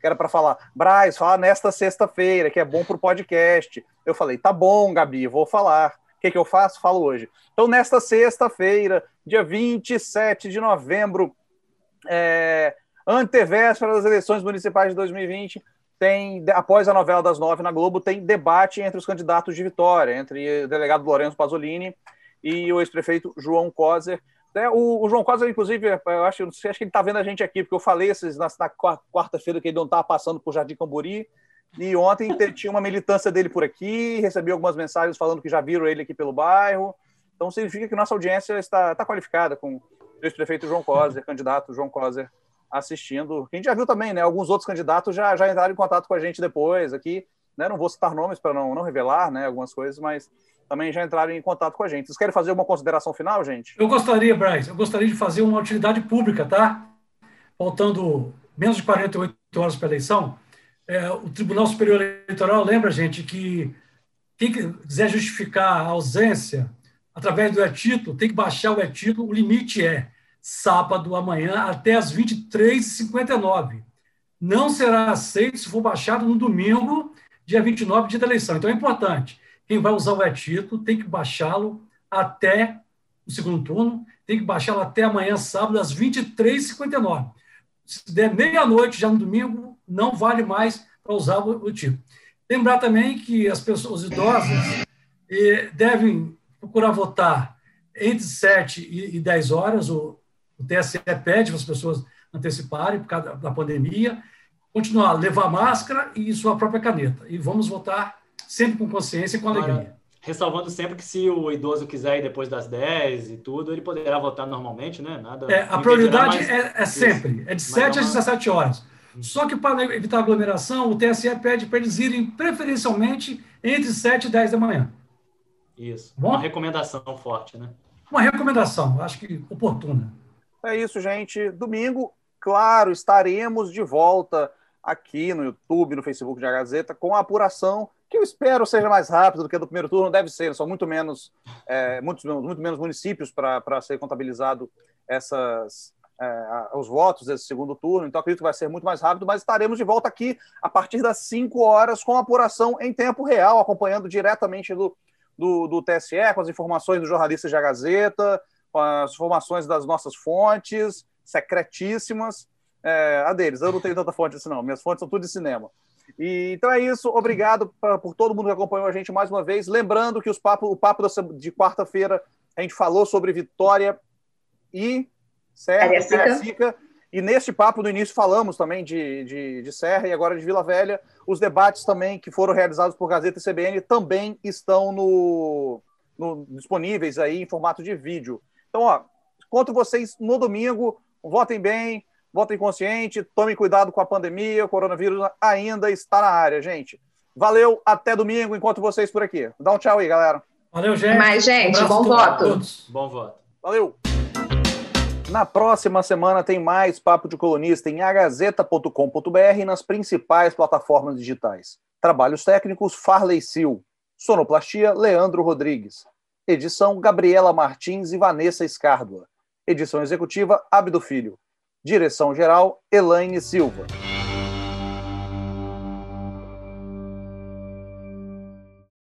que era para falar, Braz, fala nesta sexta-feira, que é bom para o podcast. Eu falei, tá bom, Gabi, vou falar. O que, que eu faço? Falo hoje. Então, nesta sexta-feira, dia 27 de novembro, é, Antevéspera das eleições municipais de 2020, tem, após a novela das nove na Globo, tem debate entre os candidatos de vitória, entre o delegado Lourenço Pasolini e o ex-prefeito João Coser. É, o, o, João Coser, inclusive, eu acho, acho que ele está vendo a gente aqui, porque eu falei esses, na, na quarta-feira que ele não estava passando por Jardim Camburi, e ontem tinha uma militância dele por aqui, recebi algumas mensagens falando que já viram ele aqui pelo bairro. Então significa que nossa audiência está, está qualificada com o ex-prefeito João Coser, candidato João Coser assistindo. A gente já viu também, né? Alguns outros candidatos já, já entraram em contato com a gente depois aqui. Né? Não vou citar nomes para não, não revelar né, algumas coisas, mas também já entraram em contato com a gente. Vocês querem fazer uma consideração final, gente? Eu gostaria, Bryce, eu gostaria de fazer uma utilidade pública, tá? Faltando menos de 48 horas para a eleição, é, o Tribunal Superior Eleitoral lembra, gente, que quem quiser justificar a ausência através do e-título, tem que baixar o e-título, o limite é sábado amanhã até as 23h59. Não será aceito se for baixado no domingo, dia 29, dia da eleição. Então é importante. Quem vai usar o e-título tem que baixá-lo até o segundo turno, tem que baixá-lo até amanhã, sábado, às 23h59. Se der meia-noite já no domingo, não vale mais para usar o, o título. Lembrar também que as pessoas idosas devem procurar votar entre 7 e 10 horas, ou o TSE pede para as pessoas anteciparem por causa da pandemia, continuar, levar máscara e sua própria caneta. E vamos votar sempre com consciência e com alegria. ressalvando sempre que se o idoso quiser ir depois das 10 e tudo, ele poderá votar normalmente, né? Nada, é, a prioridade mais... é, é, sempre, é de 7 às 17 horas. Hum. Só que para evitar aglomeração, o TSE pede para eles irem preferencialmente entre 7 e 10 da manhã. Isso. Bom? Uma recomendação forte, né? Uma recomendação, acho que oportuna. É isso, gente. Domingo, claro, estaremos de volta aqui no YouTube, no Facebook de A Gazeta, com a apuração que eu espero seja mais rápido do que a do primeiro turno, deve ser, são muito menos, é, muitos, muito menos municípios para ser contabilizado essas, é, os votos desse segundo turno, então acredito que vai ser muito mais rápido, mas estaremos de volta aqui a partir das 5 horas com a apuração em tempo real, acompanhando diretamente do, do, do TSE, com as informações dos jornalistas de A Gazeta, com as informações das nossas fontes secretíssimas. É, a deles, eu não tenho tanta fonte assim, não. Minhas fontes são tudo de cinema. E, então é isso. Obrigado pra, por todo mundo que acompanhou a gente mais uma vez. Lembrando que os papo, o papo de quarta-feira a gente falou sobre Vitória e Serra, Serra E neste papo, no início, falamos também de, de, de, Serra e agora de Vila Velha. Os debates também que foram realizados por Gazeta e CBN também estão no, no, disponíveis aí em formato de vídeo. Então, ó, conto vocês no domingo. Votem bem, votem consciente, tomem cuidado com a pandemia, o coronavírus ainda está na área, gente. Valeu, até domingo, encontro vocês por aqui. Dá um tchau aí, galera. Valeu, gente. Mais, gente, um bom voto. Bom voto. Valeu. Na próxima semana tem mais Papo de Colunista em agazeta.com.br e nas principais plataformas digitais. Trabalhos técnicos Farley Sil. Sonoplastia Leandro Rodrigues. Edição Gabriela Martins e Vanessa Escárdua. Edição executiva, Abdo Filho. Direção-geral, Elaine Silva.